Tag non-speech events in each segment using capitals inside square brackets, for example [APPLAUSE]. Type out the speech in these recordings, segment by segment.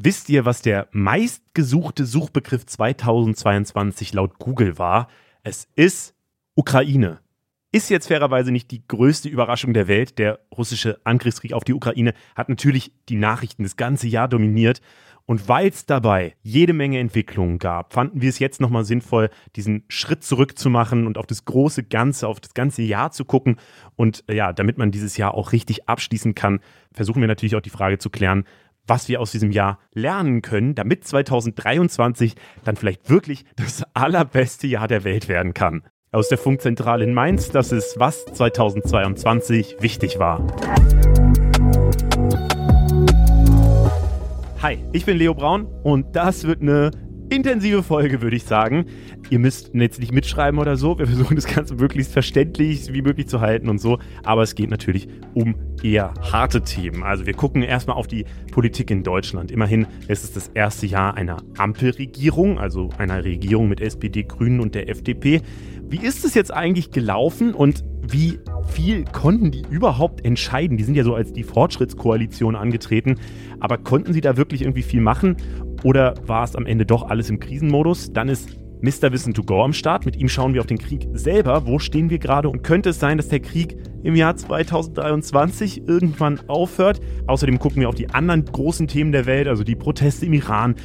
Wisst ihr, was der meistgesuchte Suchbegriff 2022 laut Google war? Es ist Ukraine. Ist jetzt fairerweise nicht die größte Überraschung der Welt. Der russische Angriffskrieg auf die Ukraine hat natürlich die Nachrichten das ganze Jahr dominiert. Und weil es dabei jede Menge Entwicklungen gab, fanden wir es jetzt nochmal sinnvoll, diesen Schritt zurück zu machen und auf das große Ganze, auf das ganze Jahr zu gucken. Und äh, ja, damit man dieses Jahr auch richtig abschließen kann, versuchen wir natürlich auch die Frage zu klären, was wir aus diesem Jahr lernen können, damit 2023 dann vielleicht wirklich das allerbeste Jahr der Welt werden kann. Aus der Funkzentrale in Mainz, das ist, was 2022 wichtig war. Hi, ich bin Leo Braun und das wird eine intensive Folge, würde ich sagen. Ihr müsst jetzt nicht mitschreiben oder so. Wir versuchen das Ganze möglichst verständlich wie möglich zu halten und so. Aber es geht natürlich um eher harte Themen. Also wir gucken erstmal auf die Politik in Deutschland. Immerhin ist es das erste Jahr einer Ampelregierung, also einer Regierung mit SPD, Grünen und der FDP. Wie ist es jetzt eigentlich gelaufen und wie viel konnten die überhaupt entscheiden? Die sind ja so als die Fortschrittskoalition angetreten, aber konnten sie da wirklich irgendwie viel machen? Oder war es am Ende doch alles im Krisenmodus? Dann ist Mr. Wissen to Go am Start. Mit ihm schauen wir auf den Krieg selber. Wo stehen wir gerade? Und könnte es sein, dass der Krieg im Jahr 2023 irgendwann aufhört? Außerdem gucken wir auf die anderen großen Themen der Welt, also die Proteste im Iran.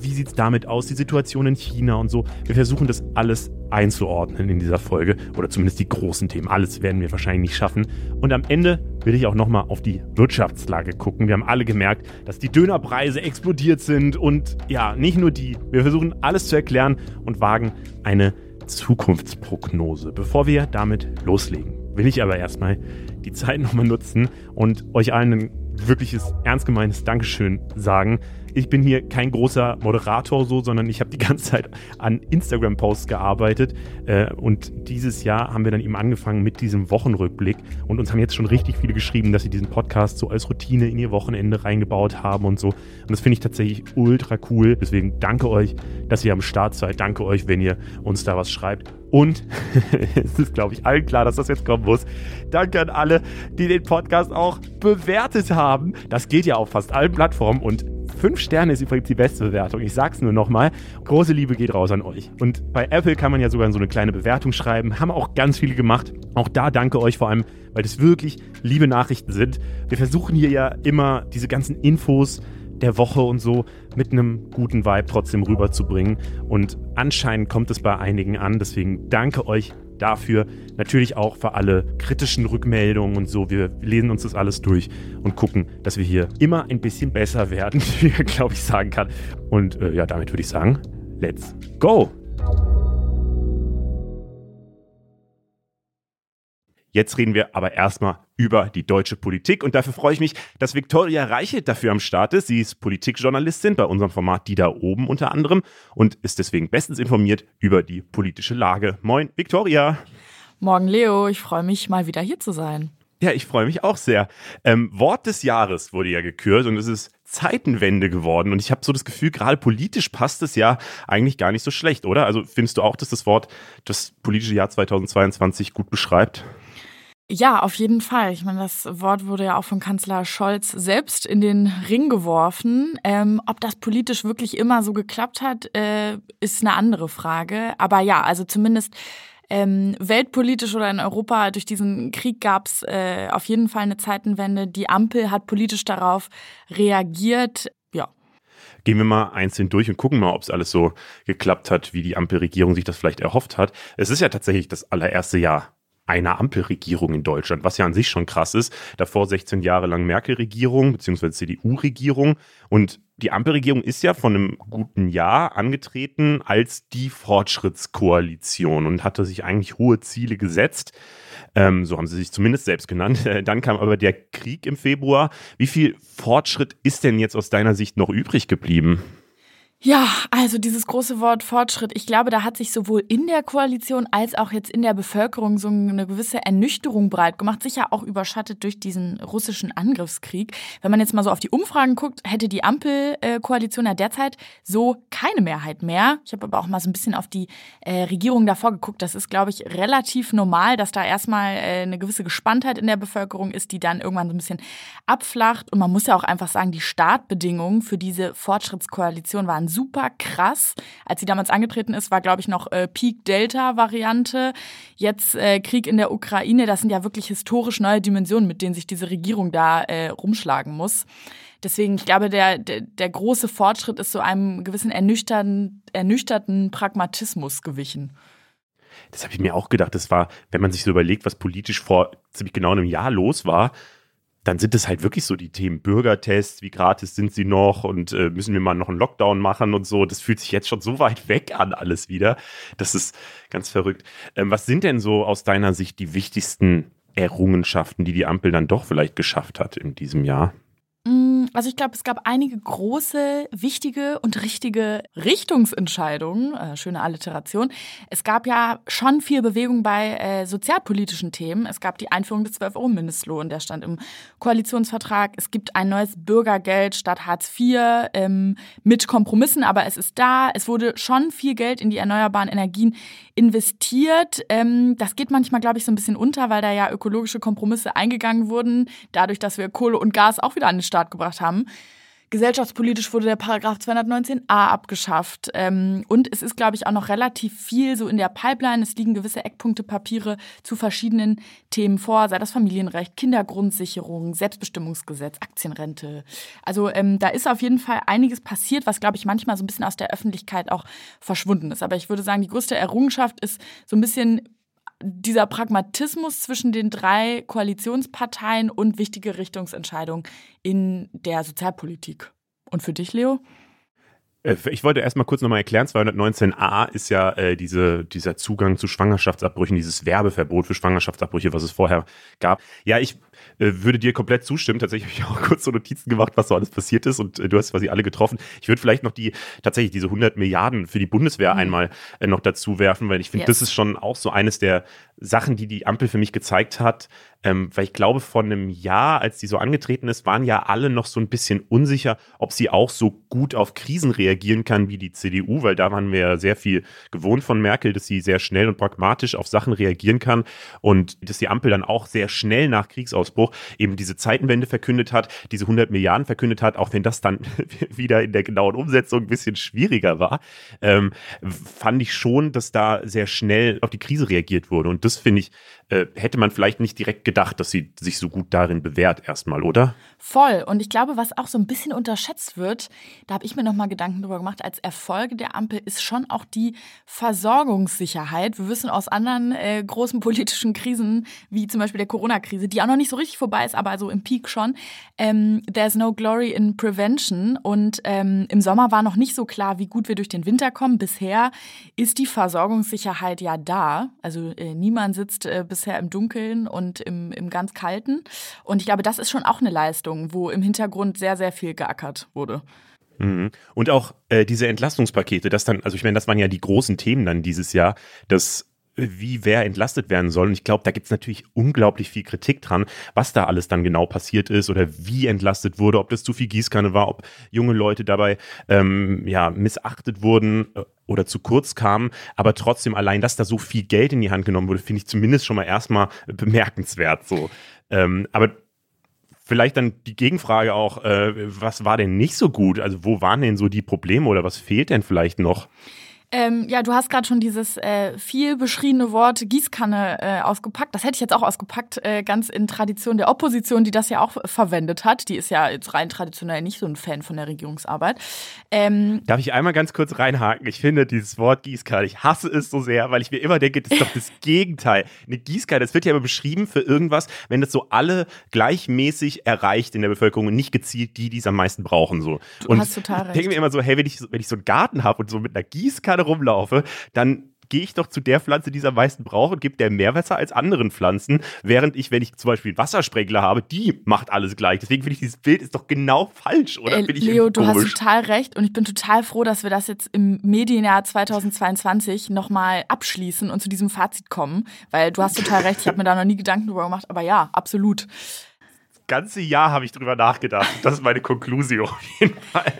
Wie sieht es damit aus? Die Situation in China und so. Wir versuchen das alles einzuordnen in dieser Folge. Oder zumindest die großen Themen. Alles werden wir wahrscheinlich nicht schaffen. Und am Ende will ich auch nochmal auf die Wirtschaftslage gucken. Wir haben alle gemerkt, dass die Dönerpreise explodiert sind. Und ja, nicht nur die. Wir versuchen alles zu erklären und wagen eine Zukunftsprognose. Bevor wir damit loslegen, will ich aber erstmal die Zeit nochmal nutzen und euch allen ein wirkliches, ernst gemeintes Dankeschön sagen ich bin hier kein großer Moderator so, sondern ich habe die [LAUGHS] ganze Zeit an Instagram-Posts gearbeitet. Äh, und dieses Jahr haben wir dann eben angefangen mit diesem Wochenrückblick. Und uns haben jetzt schon richtig viele geschrieben, dass sie diesen Podcast so als Routine in ihr Wochenende reingebaut haben und so. Und das finde ich tatsächlich ultra cool. Deswegen danke euch, dass ihr am Start seid. Danke euch, wenn ihr uns da was schreibt. Und [LAUGHS] es ist, glaube ich, allen klar, dass das jetzt kommen muss. Danke an alle, die den Podcast auch bewertet haben. Das geht ja auf fast allen Plattformen und Fünf Sterne ist übrigens die beste Bewertung. Ich sag's nur nochmal. Große Liebe geht raus an euch. Und bei Apple kann man ja sogar so eine kleine Bewertung schreiben. Haben auch ganz viele gemacht. Auch da danke euch vor allem, weil das wirklich liebe Nachrichten sind. Wir versuchen hier ja immer diese ganzen Infos der Woche und so mit einem guten Vibe trotzdem rüberzubringen. Und anscheinend kommt es bei einigen an. Deswegen danke euch dafür. Natürlich auch für alle kritischen Rückmeldungen und so. Wir lesen uns das alles durch und gucken, dass wir hier immer ein bisschen besser werden, [LAUGHS] wie ich glaube ich sagen kann. Und äh, ja, damit würde ich sagen, let's go! Jetzt reden wir aber erstmal über die deutsche Politik und dafür freue ich mich, dass Viktoria Reichelt dafür am Start ist. Sie ist Politikjournalistin bei unserem Format Die da oben unter anderem und ist deswegen bestens informiert über die politische Lage. Moin, Viktoria. Morgen, Leo. Ich freue mich, mal wieder hier zu sein. Ja, ich freue mich auch sehr. Ähm, Wort des Jahres wurde ja gekürt und es ist Zeitenwende geworden. Und ich habe so das Gefühl, gerade politisch passt es ja eigentlich gar nicht so schlecht, oder? Also findest du auch, dass das Wort das politische Jahr 2022 gut beschreibt? Ja, auf jeden Fall. Ich meine, das Wort wurde ja auch von Kanzler Scholz selbst in den Ring geworfen. Ähm, ob das politisch wirklich immer so geklappt hat, äh, ist eine andere Frage. Aber ja, also zumindest ähm, weltpolitisch oder in Europa durch diesen Krieg gab es äh, auf jeden Fall eine Zeitenwende. Die Ampel hat politisch darauf reagiert. Ja. Gehen wir mal einzeln durch und gucken mal, ob es alles so geklappt hat, wie die Ampelregierung sich das vielleicht erhofft hat. Es ist ja tatsächlich das allererste Jahr einer Ampelregierung in Deutschland, was ja an sich schon krass ist. Davor 16 Jahre lang Merkel-Regierung bzw. CDU-Regierung. Und die Ampelregierung ist ja von einem guten Jahr angetreten als die Fortschrittskoalition und hatte sich eigentlich hohe Ziele gesetzt. Ähm, so haben sie sich zumindest selbst genannt. [LAUGHS] Dann kam aber der Krieg im Februar. Wie viel Fortschritt ist denn jetzt aus deiner Sicht noch übrig geblieben? Ja, also dieses große Wort Fortschritt. Ich glaube, da hat sich sowohl in der Koalition als auch jetzt in der Bevölkerung so eine gewisse Ernüchterung breit gemacht, sicher auch überschattet durch diesen russischen Angriffskrieg. Wenn man jetzt mal so auf die Umfragen guckt, hätte die Ampelkoalition ja derzeit so keine Mehrheit mehr. Ich habe aber auch mal so ein bisschen auf die äh, Regierung davor geguckt. Das ist, glaube ich, relativ normal, dass da erstmal äh, eine gewisse Gespanntheit in der Bevölkerung ist, die dann irgendwann so ein bisschen abflacht. Und man muss ja auch einfach sagen, die Startbedingungen für diese Fortschrittskoalition waren super krass. Als sie damals angetreten ist, war, glaube ich, noch äh, Peak-Delta-Variante. Jetzt äh, Krieg in der Ukraine. Das sind ja wirklich historisch neue Dimensionen, mit denen sich diese Regierung da äh, rumschlagen muss. Deswegen, ich glaube, der, der, der große Fortschritt ist so einem gewissen ernüchterten, ernüchterten Pragmatismus gewichen. Das habe ich mir auch gedacht. Das war, wenn man sich so überlegt, was politisch vor ziemlich genau einem Jahr los war, dann sind es halt wirklich so die Themen Bürgertests, wie gratis sind sie noch und äh, müssen wir mal noch einen Lockdown machen und so. Das fühlt sich jetzt schon so weit weg an, alles wieder. Das ist ganz verrückt. Ähm, was sind denn so aus deiner Sicht die wichtigsten Errungenschaften, die die Ampel dann doch vielleicht geschafft hat in diesem Jahr? Also ich glaube, es gab einige große, wichtige und richtige Richtungsentscheidungen. Äh, schöne Alliteration. Es gab ja schon viel Bewegung bei äh, sozialpolitischen Themen. Es gab die Einführung des 12-Euro-Mindestlohn, der stand im Koalitionsvertrag. Es gibt ein neues Bürgergeld statt Hartz IV ähm, mit Kompromissen, aber es ist da. Es wurde schon viel Geld in die erneuerbaren Energien investiert. Ähm, das geht manchmal, glaube ich, so ein bisschen unter, weil da ja ökologische Kompromisse eingegangen wurden, dadurch, dass wir Kohle und Gas auch wieder an den Start gebracht haben. Gesellschaftspolitisch wurde der Paragraph 219a abgeschafft. Ähm, und es ist, glaube ich, auch noch relativ viel so in der Pipeline. Es liegen gewisse Eckpunktepapiere zu verschiedenen Themen vor, sei das Familienrecht, Kindergrundsicherung, Selbstbestimmungsgesetz, Aktienrente. Also ähm, da ist auf jeden Fall einiges passiert, was, glaube ich, manchmal so ein bisschen aus der Öffentlichkeit auch verschwunden ist. Aber ich würde sagen, die größte Errungenschaft ist so ein bisschen dieser Pragmatismus zwischen den drei Koalitionsparteien und wichtige Richtungsentscheidungen in der Sozialpolitik. Und für dich, Leo? Äh, ich wollte erstmal kurz nochmal erklären, 219a ist ja äh, diese, dieser Zugang zu Schwangerschaftsabbrüchen, dieses Werbeverbot für Schwangerschaftsabbrüche, was es vorher gab. Ja, ich würde dir komplett zustimmen. Tatsächlich habe ich auch [LAUGHS] kurz so Notizen gemacht, was so alles passiert ist und äh, du hast quasi alle getroffen. Ich würde vielleicht noch die, tatsächlich diese 100 Milliarden für die Bundeswehr mhm. einmal äh, noch dazu werfen, weil ich finde, yes. das ist schon auch so eines der Sachen, die die Ampel für mich gezeigt hat, ähm, weil ich glaube, vor einem Jahr, als die so angetreten ist, waren ja alle noch so ein bisschen unsicher, ob sie auch so gut auf Krisen reagieren kann wie die CDU, weil da waren wir ja sehr viel gewohnt von Merkel, dass sie sehr schnell und pragmatisch auf Sachen reagieren kann und dass die Ampel dann auch sehr schnell nach Kriegsausbruch eben diese Zeitenwende verkündet hat, diese 100 Milliarden verkündet hat, auch wenn das dann [LAUGHS] wieder in der genauen Umsetzung ein bisschen schwieriger war, ähm, fand ich schon, dass da sehr schnell auf die Krise reagiert wurde und das finde ich, äh, hätte man vielleicht nicht direkt gedacht, dass sie sich so gut darin bewährt erstmal, oder? Voll. Und ich glaube, was auch so ein bisschen unterschätzt wird, da habe ich mir nochmal Gedanken drüber gemacht, als Erfolge der Ampel ist schon auch die Versorgungssicherheit. Wir wissen aus anderen äh, großen politischen Krisen, wie zum Beispiel der Corona-Krise, die auch noch nicht so richtig vorbei ist, aber so im Peak schon, ähm, there's no glory in prevention. Und ähm, im Sommer war noch nicht so klar, wie gut wir durch den Winter kommen. Bisher ist die Versorgungssicherheit ja da. Also äh, niemand sitzt äh, bisher im Dunkeln und im, im ganz Kalten. Und ich glaube, das ist schon auch eine Leistung, wo im Hintergrund sehr, sehr viel geackert wurde. Mhm. Und auch äh, diese Entlastungspakete, das dann, also ich meine, das waren ja die großen Themen dann dieses Jahr, dass wie wer entlastet werden soll. Und ich glaube, da gibt es natürlich unglaublich viel Kritik dran, was da alles dann genau passiert ist oder wie entlastet wurde, ob das zu viel Gießkanne war, ob junge Leute dabei ähm, ja, missachtet wurden äh, oder zu kurz kamen. Aber trotzdem allein, dass da so viel Geld in die Hand genommen wurde, finde ich zumindest schon mal erstmal bemerkenswert. So. Ähm, aber vielleicht dann die Gegenfrage auch, äh, was war denn nicht so gut? Also wo waren denn so die Probleme oder was fehlt denn vielleicht noch? Ähm, ja, du hast gerade schon dieses äh, viel beschriebene Wort Gießkanne äh, ausgepackt. Das hätte ich jetzt auch ausgepackt, äh, ganz in Tradition der Opposition, die das ja auch verwendet hat. Die ist ja jetzt rein traditionell nicht so ein Fan von der Regierungsarbeit. Ähm, Darf ich einmal ganz kurz reinhaken? Ich finde dieses Wort Gießkanne, ich hasse es so sehr, weil ich mir immer denke, das ist doch das [LAUGHS] Gegenteil. Eine Gießkanne, das wird ja immer beschrieben für irgendwas, wenn das so alle gleichmäßig erreicht in der Bevölkerung und nicht gezielt die, die es am meisten brauchen. So. Du und hast total recht. Ich denke mir immer so, hey, wenn ich, wenn ich so einen Garten habe und so mit einer Gießkanne gerade rumlaufe, dann gehe ich doch zu der Pflanze, die es am meisten braucht und gebe der mehr Wasser als anderen Pflanzen, während ich, wenn ich zum Beispiel einen Wassersprenkler habe, die macht alles gleich. Deswegen finde ich, dieses Bild ist doch genau falsch, oder? Äh, Leo, du hast total recht und ich bin total froh, dass wir das jetzt im Medienjahr 2022 nochmal abschließen und zu diesem Fazit kommen, weil du hast total recht, ich habe mir da noch nie Gedanken drüber gemacht, aber ja, absolut ganze Jahr habe ich drüber nachgedacht. Das ist meine Konklusion auf jeden Fall.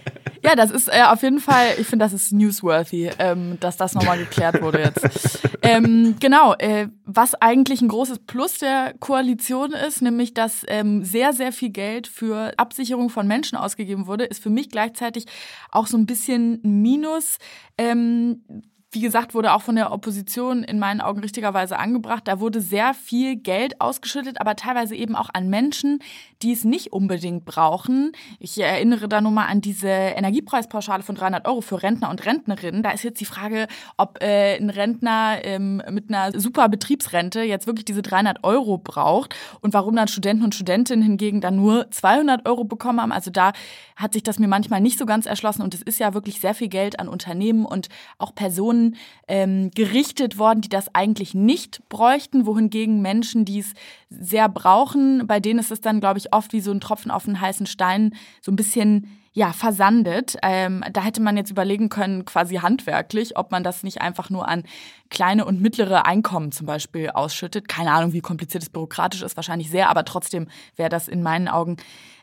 Ja, das ist äh, auf jeden Fall, ich finde, das ist newsworthy, ähm, dass das nochmal geklärt wurde jetzt. [LAUGHS] ähm, genau, äh, was eigentlich ein großes Plus der Koalition ist, nämlich dass ähm, sehr, sehr viel Geld für Absicherung von Menschen ausgegeben wurde, ist für mich gleichzeitig auch so ein bisschen ein Minus. Ähm, wie gesagt, wurde auch von der Opposition in meinen Augen richtigerweise angebracht. Da wurde sehr viel Geld ausgeschüttet, aber teilweise eben auch an Menschen, die es nicht unbedingt brauchen. Ich erinnere da nur mal an diese Energiepreispauschale von 300 Euro für Rentner und Rentnerinnen. Da ist jetzt die Frage, ob äh, ein Rentner ähm, mit einer super Betriebsrente jetzt wirklich diese 300 Euro braucht und warum dann Studenten und Studentinnen hingegen dann nur 200 Euro bekommen haben. Also da hat sich das mir manchmal nicht so ganz erschlossen und es ist ja wirklich sehr viel Geld an Unternehmen und auch Personen Personen ähm, gerichtet worden, die das eigentlich nicht bräuchten, wohingegen Menschen, die es sehr brauchen, bei denen ist es dann, glaube ich, oft wie so ein Tropfen auf einen heißen Stein, so ein bisschen ja, versandet. Ähm, da hätte man jetzt überlegen können, quasi handwerklich, ob man das nicht einfach nur an kleine und mittlere Einkommen zum Beispiel ausschüttet. Keine Ahnung, wie kompliziert es bürokratisch ist, wahrscheinlich sehr, aber trotzdem wäre das in meinen Augen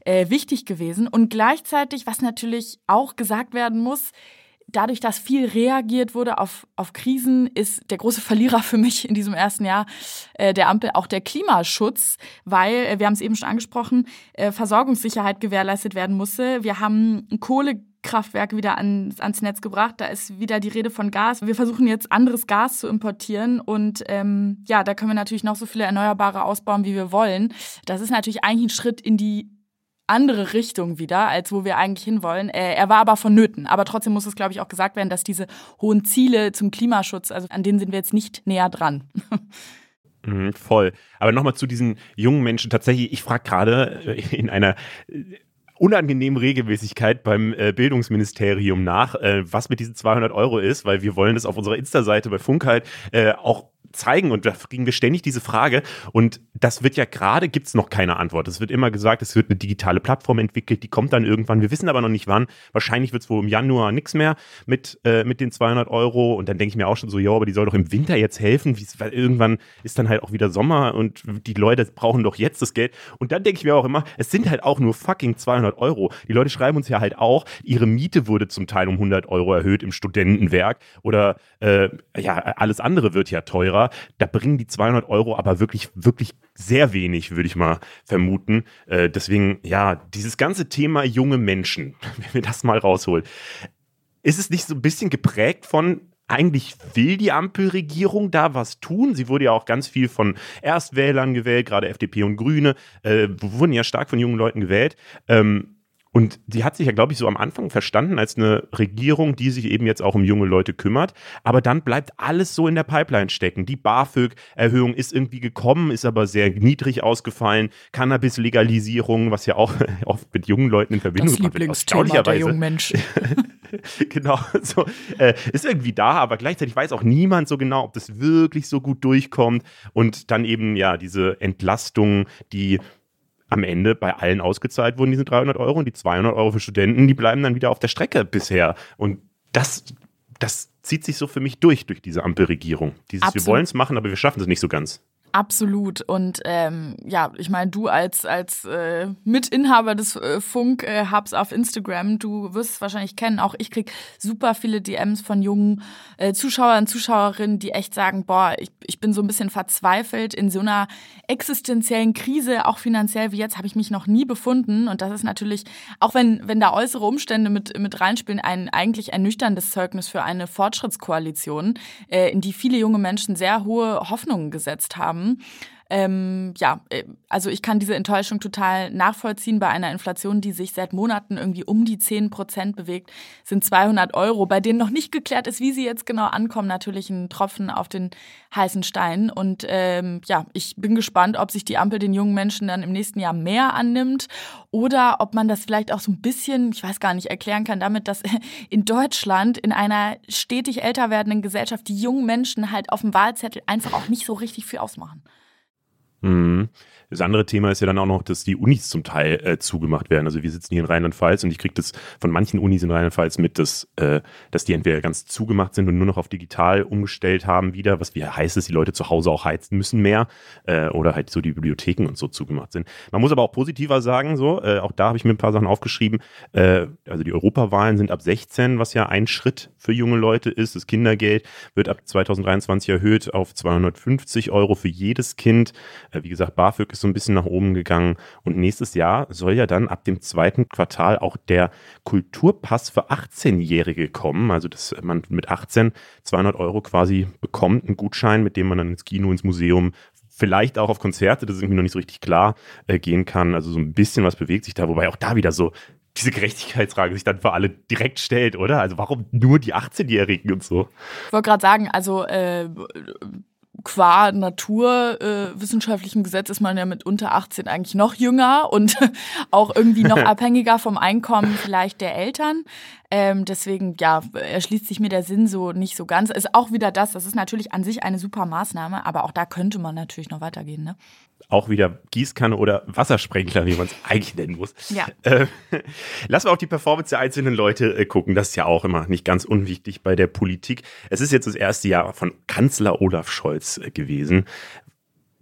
äh, wichtig gewesen. Und gleichzeitig, was natürlich auch gesagt werden muss, dadurch, dass viel reagiert wurde auf, auf Krisen, ist der große Verlierer für mich in diesem ersten Jahr äh, der Ampel auch der Klimaschutz, weil, äh, wir haben es eben schon angesprochen, äh, Versorgungssicherheit gewährleistet werden musste. Wir haben Kohlekraftwerke wieder ans, ans Netz gebracht. Da ist wieder die Rede von Gas. Wir versuchen jetzt anderes Gas zu importieren und ähm, ja, da können wir natürlich noch so viele Erneuerbare ausbauen, wie wir wollen. Das ist natürlich eigentlich ein Schritt in die andere Richtung wieder, als wo wir eigentlich hinwollen. Äh, er war aber vonnöten. Aber trotzdem muss es, glaube ich, auch gesagt werden, dass diese hohen Ziele zum Klimaschutz, also an denen sind wir jetzt nicht näher dran. [LAUGHS] Mhm, voll. Aber nochmal zu diesen jungen Menschen. Tatsächlich, ich frage gerade äh, in einer äh, unangenehmen Regelmäßigkeit beim Bildungsministerium nach, was mit diesen 200 Euro ist, weil wir wollen das auf unserer Insta-Seite bei Funk halt auch zeigen und da kriegen wir ständig diese Frage und das wird ja gerade, gibt es noch keine Antwort. Es wird immer gesagt, es wird eine digitale Plattform entwickelt, die kommt dann irgendwann, wir wissen aber noch nicht wann. Wahrscheinlich wird es wohl im Januar nichts mehr mit, äh, mit den 200 Euro und dann denke ich mir auch schon so, ja, aber die soll doch im Winter jetzt helfen, weil irgendwann ist dann halt auch wieder Sommer und die Leute brauchen doch jetzt das Geld und dann denke ich mir auch immer, es sind halt auch nur fucking 200 Euro. Die Leute schreiben uns ja halt auch, ihre Miete wurde zum Teil um 100 Euro erhöht im Studentenwerk oder äh, ja, alles andere wird ja teurer da bringen die 200 Euro aber wirklich, wirklich sehr wenig, würde ich mal vermuten. Äh, deswegen, ja, dieses ganze Thema junge Menschen, [LAUGHS] wenn wir das mal rausholen, ist es nicht so ein bisschen geprägt von, eigentlich will die Ampelregierung da was tun. Sie wurde ja auch ganz viel von Erstwählern gewählt, gerade FDP und Grüne, äh, wurden ja stark von jungen Leuten gewählt. Ähm, und die hat sich ja, glaube ich, so am Anfang verstanden als eine Regierung, die sich eben jetzt auch um junge Leute kümmert. Aber dann bleibt alles so in der Pipeline stecken. Die BAföG-Erhöhung ist irgendwie gekommen, ist aber sehr niedrig ausgefallen. Cannabis-Legalisierung, was ja auch [LAUGHS] oft mit jungen Leuten in Verbindung das Lieblingsthema der jungen Menschen. [LAUGHS] genau, so, äh, ist irgendwie da, aber gleichzeitig weiß auch niemand so genau, ob das wirklich so gut durchkommt. Und dann eben ja diese Entlastung, die am Ende bei allen ausgezahlt wurden diese 300 Euro und die 200 Euro für Studenten, die bleiben dann wieder auf der Strecke bisher. Und das, das zieht sich so für mich durch, durch diese Ampelregierung. Dieses, Absolut. wir wollen es machen, aber wir schaffen es nicht so ganz. Absolut. Und ähm, ja, ich meine, du als, als äh, Mitinhaber des äh, Funk-Hubs auf Instagram, du wirst es wahrscheinlich kennen, auch ich krieg super viele DMs von jungen äh, Zuschauern, Zuschauerinnen, die echt sagen, boah, ich, ich bin so ein bisschen verzweifelt in so einer existenziellen Krise, auch finanziell wie jetzt, habe ich mich noch nie befunden. Und das ist natürlich, auch wenn, wenn da äußere Umstände mit, mit reinspielen, ein eigentlich ernüchterndes Zeugnis für eine Fortschrittskoalition, äh, in die viele junge Menschen sehr hohe Hoffnungen gesetzt haben haben. Ähm, ja, äh, also ich kann diese Enttäuschung total nachvollziehen. Bei einer Inflation, die sich seit Monaten irgendwie um die 10 Prozent bewegt, sind 200 Euro, bei denen noch nicht geklärt ist, wie sie jetzt genau ankommen, natürlich ein Tropfen auf den heißen Stein. Und ähm, ja, ich bin gespannt, ob sich die Ampel den jungen Menschen dann im nächsten Jahr mehr annimmt oder ob man das vielleicht auch so ein bisschen, ich weiß gar nicht, erklären kann damit, dass [LAUGHS] in Deutschland in einer stetig älter werdenden Gesellschaft die jungen Menschen halt auf dem Wahlzettel einfach auch nicht so richtig viel ausmachen. Mhm. Das andere Thema ist ja dann auch noch, dass die Unis zum Teil äh, zugemacht werden. Also wir sitzen hier in Rheinland-Pfalz und ich kriege das von manchen Unis in Rheinland-Pfalz mit, dass, äh, dass die entweder ganz zugemacht sind und nur noch auf digital umgestellt haben wieder, was wie heißt, dass die Leute zu Hause auch heizen müssen mehr äh, oder halt so die Bibliotheken und so zugemacht sind. Man muss aber auch positiver sagen, so, äh, auch da habe ich mir ein paar Sachen aufgeschrieben. Äh, also die Europawahlen sind ab 16, was ja ein Schritt für junge Leute ist. Das Kindergeld wird ab 2023 erhöht auf 250 Euro für jedes Kind. Äh, wie gesagt, BAföG ist so ein bisschen nach oben gegangen. Und nächstes Jahr soll ja dann ab dem zweiten Quartal auch der Kulturpass für 18-Jährige kommen. Also, dass man mit 18 200 Euro quasi bekommt, einen Gutschein, mit dem man dann ins Kino, ins Museum, vielleicht auch auf Konzerte, das ist irgendwie noch nicht so richtig klar, äh, gehen kann. Also so ein bisschen was bewegt sich da, wobei auch da wieder so diese Gerechtigkeitsfrage sich dann für alle direkt stellt, oder? Also warum nur die 18-Jährigen und so? Ich wollte gerade sagen, also äh, qua naturwissenschaftlichem äh, Gesetz ist man ja mit unter 18 eigentlich noch jünger und [LAUGHS] auch irgendwie noch [LAUGHS] abhängiger vom Einkommen vielleicht der Eltern. Ähm, deswegen, ja, erschließt sich mir der Sinn so nicht so ganz. Ist auch wieder das, das ist natürlich an sich eine super Maßnahme, aber auch da könnte man natürlich noch weitergehen, ne? Auch wieder Gießkanne oder Wassersprenkler, wie man es eigentlich nennen muss. Ja. Äh, [LAUGHS] lassen wir auch die Performance der einzelnen Leute äh, gucken. Das ist ja auch immer nicht ganz unwichtig bei der Politik. Es ist jetzt das erste Jahr von Kanzler Olaf Scholz äh, gewesen.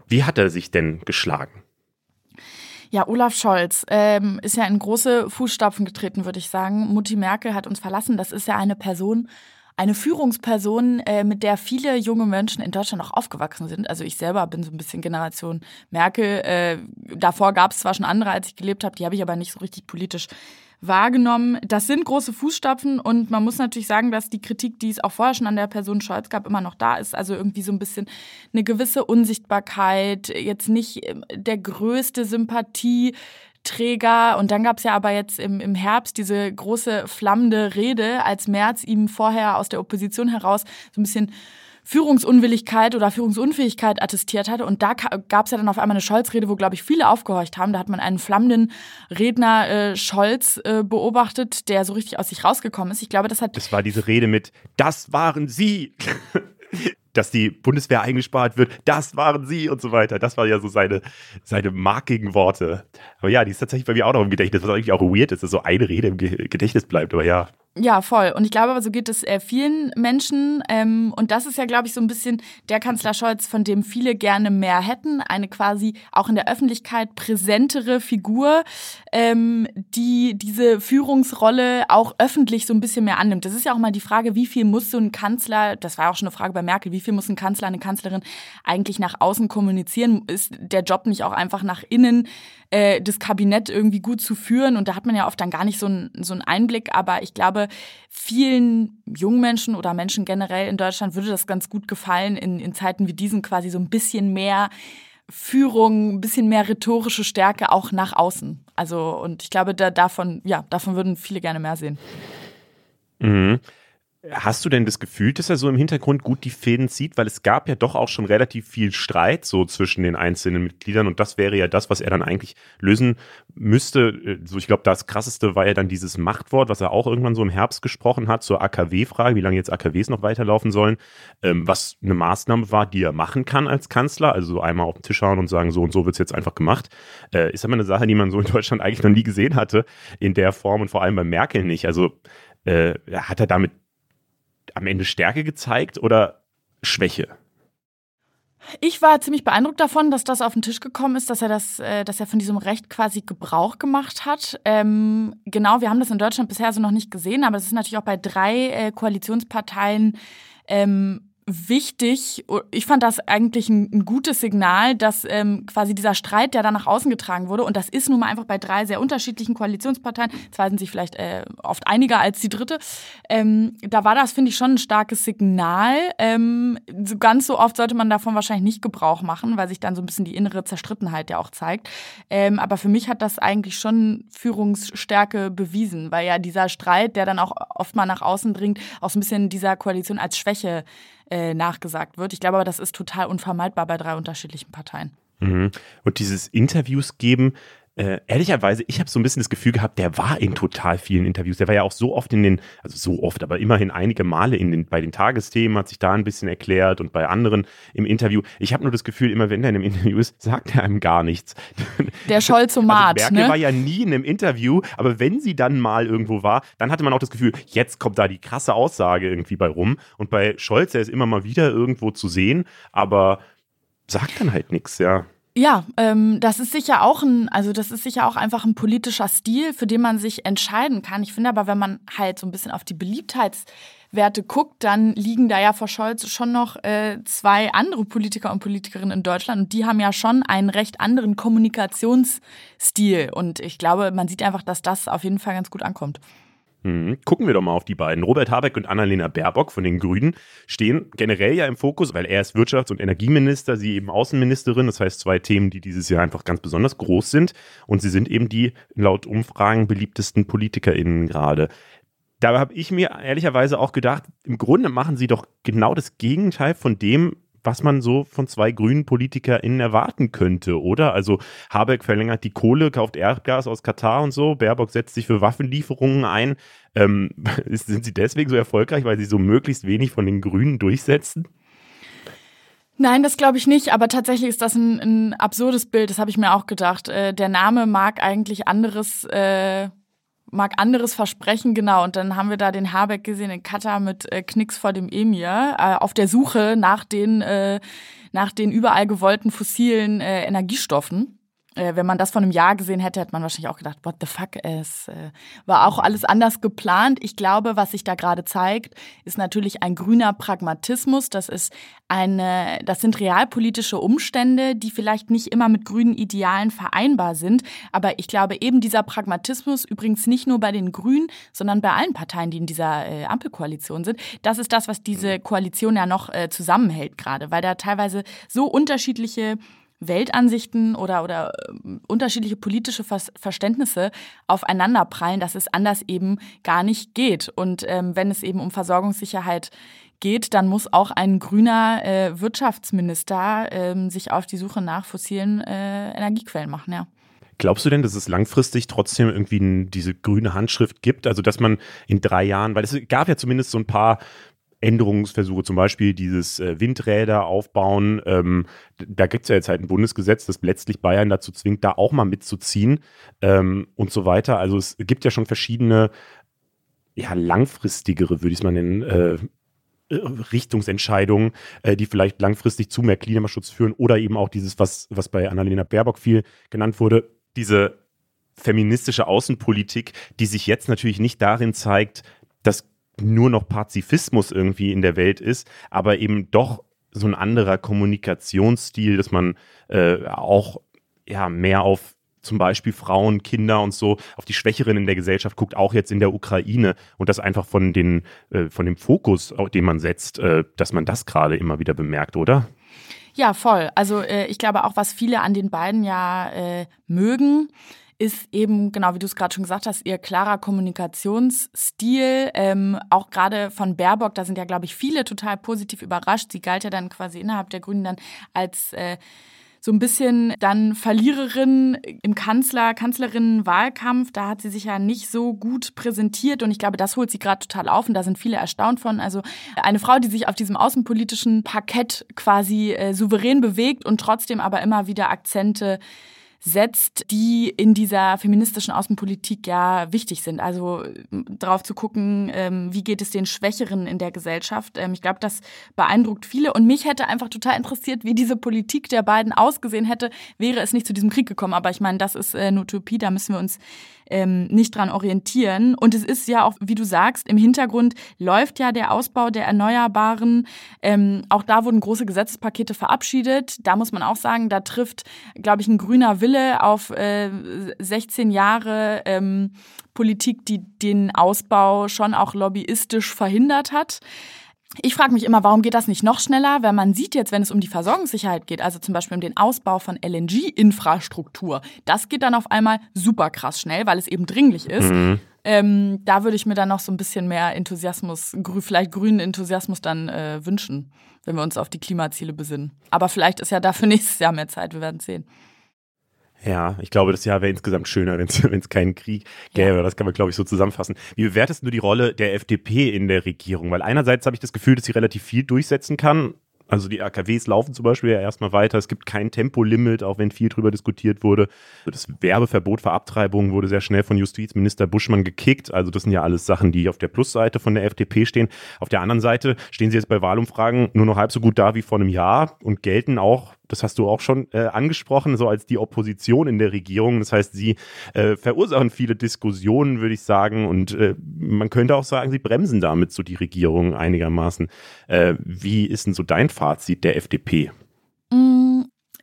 Wie hat er sich denn geschlagen? Ja, Olaf Scholz ähm, ist ja in große Fußstapfen getreten, würde ich sagen. Mutti Merkel hat uns verlassen. Das ist ja eine Person, eine Führungsperson, äh, mit der viele junge Menschen in Deutschland auch aufgewachsen sind. Also ich selber bin so ein bisschen Generation Merkel. Äh, davor gab es zwar schon andere, als ich gelebt habe, die habe ich aber nicht so richtig politisch wahrgenommen. Das sind große Fußstapfen und man muss natürlich sagen, dass die Kritik, die es auch vorher schon an der Person Scholz gab, immer noch da ist. Also irgendwie so ein bisschen eine gewisse Unsichtbarkeit, jetzt nicht ähm, der größte Sympathie. Träger. Und dann gab es ja aber jetzt im, im Herbst diese große flammende Rede, als Merz ihm vorher aus der Opposition heraus so ein bisschen Führungsunwilligkeit oder Führungsunfähigkeit attestiert hatte. Und da gab es ja dann auf einmal eine Scholz-Rede, wo, glaube ich, viele aufgehorcht haben. Da hat man einen flammenden Redner äh, Scholz äh, beobachtet, der so richtig aus sich rausgekommen ist. Ich glaube, das hat. Das war diese Rede mit, das waren Sie. Dass die Bundeswehr eingespart wird, das waren sie und so weiter. Das war ja so seine, seine markigen Worte. Aber ja, die ist tatsächlich bei mir auch noch im Gedächtnis, was eigentlich auch weird ist, dass so eine Rede im Gedächtnis bleibt. Aber ja, ja, voll. Und ich glaube aber, so geht es äh, vielen Menschen. Ähm, und das ist ja, glaube ich, so ein bisschen der Kanzler Scholz, von dem viele gerne mehr hätten. Eine quasi auch in der Öffentlichkeit präsentere Figur, ähm, die diese Führungsrolle auch öffentlich so ein bisschen mehr annimmt. Das ist ja auch mal die Frage, wie viel muss so ein Kanzler, das war auch schon eine Frage bei Merkel, wie viel muss ein Kanzler, eine Kanzlerin eigentlich nach außen kommunizieren? Ist der Job nicht auch einfach nach innen äh, das Kabinett irgendwie gut zu führen. Und da hat man ja oft dann gar nicht so, ein, so einen Einblick. Aber ich glaube, vielen jungen Menschen oder Menschen generell in Deutschland würde das ganz gut gefallen, in, in Zeiten wie diesen quasi so ein bisschen mehr Führung, ein bisschen mehr rhetorische Stärke auch nach außen. Also, und ich glaube, da, davon, ja, davon würden viele gerne mehr sehen. Mhm. Hast du denn das Gefühl, dass er so im Hintergrund gut die Fäden zieht? Weil es gab ja doch auch schon relativ viel Streit so zwischen den einzelnen Mitgliedern und das wäre ja das, was er dann eigentlich lösen müsste. So, ich glaube, das krasseste war ja dann dieses Machtwort, was er auch irgendwann so im Herbst gesprochen hat zur AKW-Frage, wie lange jetzt AKWs noch weiterlaufen sollen, ähm, was eine Maßnahme war, die er machen kann als Kanzler. Also einmal auf den Tisch hauen und sagen, so und so wird es jetzt einfach gemacht. Äh, ist aber eine Sache, die man so in Deutschland [LAUGHS] eigentlich noch nie gesehen hatte in der Form und vor allem bei Merkel nicht. Also äh, hat er damit am Ende Stärke gezeigt oder Schwäche? Ich war ziemlich beeindruckt davon, dass das auf den Tisch gekommen ist, dass er das, äh, dass er von diesem Recht quasi Gebrauch gemacht hat. Ähm, genau, wir haben das in Deutschland bisher so noch nicht gesehen, aber es ist natürlich auch bei drei äh, Koalitionsparteien ähm, wichtig. Ich fand das eigentlich ein, ein gutes Signal, dass ähm, quasi dieser Streit, der da nach außen getragen wurde, und das ist nun mal einfach bei drei sehr unterschiedlichen Koalitionsparteien, zwei sind sich vielleicht äh, oft einiger als die dritte, ähm, da war das, finde ich, schon ein starkes Signal. Ähm, so ganz so oft sollte man davon wahrscheinlich nicht Gebrauch machen, weil sich dann so ein bisschen die innere Zerstrittenheit ja auch zeigt. Ähm, aber für mich hat das eigentlich schon Führungsstärke bewiesen, weil ja dieser Streit, der dann auch oft mal nach außen dringt, auch so ein bisschen dieser Koalition als Schwäche äh, nachgesagt wird. Ich glaube aber, das ist total unvermeidbar bei drei unterschiedlichen Parteien. Mhm. Und dieses Interviews geben, äh, ehrlicherweise, ich habe so ein bisschen das Gefühl gehabt, der war in total vielen Interviews. Der war ja auch so oft in den, also so oft, aber immerhin einige Male in den, bei den Tagesthemen, hat sich da ein bisschen erklärt und bei anderen im Interview. Ich habe nur das Gefühl, immer wenn er in einem Interview ist, sagt er einem gar nichts. [LAUGHS] Der Scholzomat, also Merkel ne? war ja nie in einem Interview, aber wenn sie dann mal irgendwo war, dann hatte man auch das Gefühl, jetzt kommt da die krasse Aussage irgendwie bei rum. Und bei Scholz, er ist immer mal wieder irgendwo zu sehen, aber sagt dann halt nichts, ja. Ja, ähm, das ist sicher auch ein, also das ist sicher auch einfach ein politischer Stil, für den man sich entscheiden kann. Ich finde aber, wenn man halt so ein bisschen auf die Beliebtheitswerte guckt, dann liegen da ja vor Scholz schon noch äh, zwei andere Politiker und Politikerinnen in Deutschland und die haben ja schon einen recht anderen Kommunikationsstil. Und ich glaube, man sieht einfach, dass das auf jeden Fall ganz gut ankommt. Mhm. Gucken wir doch mal auf die beiden. Robert Habeck und Annalena Baerbock von den Grünen stehen generell ja im Fokus, weil er ist Wirtschafts- und Energieminister, sie eben Außenministerin. Das heißt, zwei Themen, die dieses Jahr einfach ganz besonders groß sind. Und sie sind eben die laut Umfragen beliebtesten PolitikerInnen gerade. Da habe ich mir ehrlicherweise auch gedacht, im Grunde machen sie doch genau das Gegenteil von dem, was man so von zwei grünen PolitikerInnen erwarten könnte, oder? Also Habeck verlängert die Kohle, kauft Erdgas aus Katar und so, Baerbock setzt sich für Waffenlieferungen ein. Ähm, [LAUGHS] sind sie deswegen so erfolgreich, weil sie so möglichst wenig von den Grünen durchsetzen? Nein, das glaube ich nicht, aber tatsächlich ist das ein, ein absurdes Bild, das habe ich mir auch gedacht. Äh, der Name mag eigentlich anderes äh, mag anderes versprechen, genau. Und dann haben wir da den Habeck gesehen in Katar mit äh, Knicks vor dem Emir äh, auf der Suche nach den, äh, nach den überall gewollten fossilen äh, Energiestoffen äh, wenn man das von einem Jahr gesehen hätte, hätte man wahrscheinlich auch gedacht, what the fuck, es äh, war auch alles anders geplant. Ich glaube, was sich da gerade zeigt, ist natürlich ein grüner Pragmatismus. Das ist eine, das sind realpolitische Umstände, die vielleicht nicht immer mit grünen Idealen vereinbar sind. Aber ich glaube eben dieser Pragmatismus, übrigens nicht nur bei den Grünen, sondern bei allen Parteien, die in dieser äh, Ampelkoalition sind, das ist das, was diese Koalition ja noch äh, zusammenhält gerade, weil da teilweise so unterschiedliche Weltansichten oder, oder äh, unterschiedliche politische Verständnisse aufeinanderprallen, dass es anders eben gar nicht geht. Und ähm, wenn es eben um Versorgungssicherheit geht, dann muss auch ein grüner äh, Wirtschaftsminister äh, sich auf die Suche nach fossilen äh, Energiequellen machen, ja. Glaubst du denn, dass es langfristig trotzdem irgendwie diese grüne Handschrift gibt? Also, dass man in drei Jahren, weil es gab ja zumindest so ein paar Änderungsversuche, zum Beispiel dieses äh, Windräder aufbauen. Ähm, da gibt es ja jetzt halt ein Bundesgesetz, das letztlich Bayern dazu zwingt, da auch mal mitzuziehen ähm, und so weiter. Also es gibt ja schon verschiedene, ja, langfristigere, würde ich es mal nennen, äh, Richtungsentscheidungen, äh, die vielleicht langfristig zu mehr Klimaschutz führen oder eben auch dieses, was, was bei Annalena Baerbock viel genannt wurde, diese feministische Außenpolitik, die sich jetzt natürlich nicht darin zeigt, dass nur noch Pazifismus irgendwie in der Welt ist, aber eben doch so ein anderer Kommunikationsstil, dass man äh, auch ja mehr auf zum Beispiel Frauen, Kinder und so, auf die Schwächeren in der Gesellschaft guckt, auch jetzt in der Ukraine und das einfach von, den, äh, von dem Fokus, den man setzt, äh, dass man das gerade immer wieder bemerkt, oder? Ja, voll. Also äh, ich glaube auch, was viele an den beiden ja äh, mögen, ist eben, genau wie du es gerade schon gesagt hast, ihr klarer Kommunikationsstil. Ähm, auch gerade von Baerbock, da sind ja, glaube ich, viele total positiv überrascht. Sie galt ja dann quasi innerhalb der Grünen dann als äh, so ein bisschen dann Verliererin im Kanzler, Kanzlerinnen-Wahlkampf. Da hat sie sich ja nicht so gut präsentiert und ich glaube, das holt sie gerade total auf und da sind viele erstaunt von. Also eine Frau, die sich auf diesem außenpolitischen Parkett quasi äh, souverän bewegt und trotzdem aber immer wieder Akzente setzt, die in dieser feministischen Außenpolitik ja wichtig sind. Also darauf zu gucken, ähm, wie geht es den Schwächeren in der Gesellschaft. Ähm, ich glaube, das beeindruckt viele. Und mich hätte einfach total interessiert, wie diese Politik der beiden ausgesehen hätte, wäre es nicht zu diesem Krieg gekommen. Aber ich meine, das ist äh, eine Utopie, da müssen wir uns ähm, nicht dran orientieren. Und es ist ja auch, wie du sagst, im Hintergrund läuft ja der Ausbau der Erneuerbaren. Ähm, auch da wurden große Gesetzespakete verabschiedet. Da muss man auch sagen, da trifft, glaube ich, ein grüner Wille auf äh, 16 Jahre ähm, Politik, die den Ausbau schon auch lobbyistisch verhindert hat. Ich frage mich immer, warum geht das nicht noch schneller? Weil man sieht jetzt, wenn es um die Versorgungssicherheit geht, also zum Beispiel um den Ausbau von LNG-Infrastruktur, das geht dann auf einmal super krass schnell, weil es eben dringlich ist. Mhm. Ähm, da würde ich mir dann noch so ein bisschen mehr Enthusiasmus, vielleicht grünen Enthusiasmus dann äh, wünschen, wenn wir uns auf die Klimaziele besinnen. Aber vielleicht ist ja dafür [LAUGHS] nächstes Jahr mehr Zeit, wir werden sehen. Ja, ich glaube, das Jahr wäre insgesamt schöner, [LAUGHS] wenn es keinen Krieg gäbe. Ja. Das kann man, glaube ich, so zusammenfassen. Wie bewertest du die Rolle der FDP in der Regierung? Weil einerseits habe ich das Gefühl, dass sie relativ viel durchsetzen kann. Also die AKWs laufen zum Beispiel ja erstmal weiter. Es gibt kein Tempolimit, auch wenn viel drüber diskutiert wurde. Das Werbeverbot für Abtreibungen wurde sehr schnell von Justizminister Buschmann gekickt. Also das sind ja alles Sachen, die auf der Plusseite von der FDP stehen. Auf der anderen Seite stehen sie jetzt bei Wahlumfragen nur noch halb so gut da wie vor einem Jahr und gelten auch das hast du auch schon äh, angesprochen, so als die Opposition in der Regierung. Das heißt, sie äh, verursachen viele Diskussionen, würde ich sagen. Und äh, man könnte auch sagen, sie bremsen damit so die Regierung einigermaßen. Äh, wie ist denn so dein Fazit der FDP?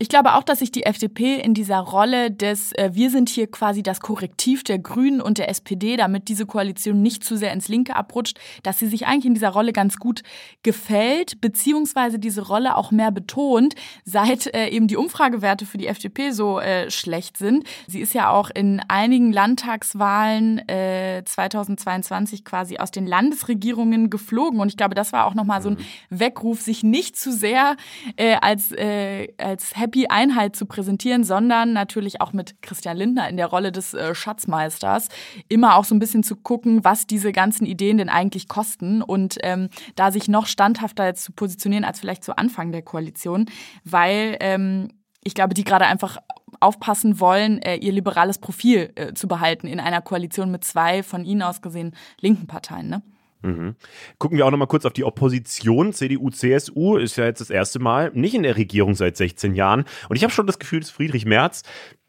Ich glaube auch, dass sich die FDP in dieser Rolle des äh, Wir sind hier quasi das Korrektiv der Grünen und der SPD, damit diese Koalition nicht zu sehr ins Linke abrutscht, dass sie sich eigentlich in dieser Rolle ganz gut gefällt, beziehungsweise diese Rolle auch mehr betont, seit äh, eben die Umfragewerte für die FDP so äh, schlecht sind. Sie ist ja auch in einigen Landtagswahlen äh, 2022 quasi aus den Landesregierungen geflogen und ich glaube, das war auch nochmal so ein mhm. Weckruf, sich nicht zu sehr äh, als, äh, als Happy Einheit zu präsentieren, sondern natürlich auch mit Christian Lindner in der Rolle des äh, Schatzmeisters immer auch so ein bisschen zu gucken, was diese ganzen Ideen denn eigentlich kosten und ähm, da sich noch standhafter zu positionieren als vielleicht zu Anfang der Koalition, weil ähm, ich glaube, die gerade einfach aufpassen wollen, äh, ihr liberales Profil äh, zu behalten in einer Koalition mit zwei von ihnen aus gesehen linken Parteien. Ne? Mhm. Gucken wir auch noch mal kurz auf die Opposition. CDU, CSU ist ja jetzt das erste Mal nicht in der Regierung seit 16 Jahren. Und ich habe schon das Gefühl, dass Friedrich Merz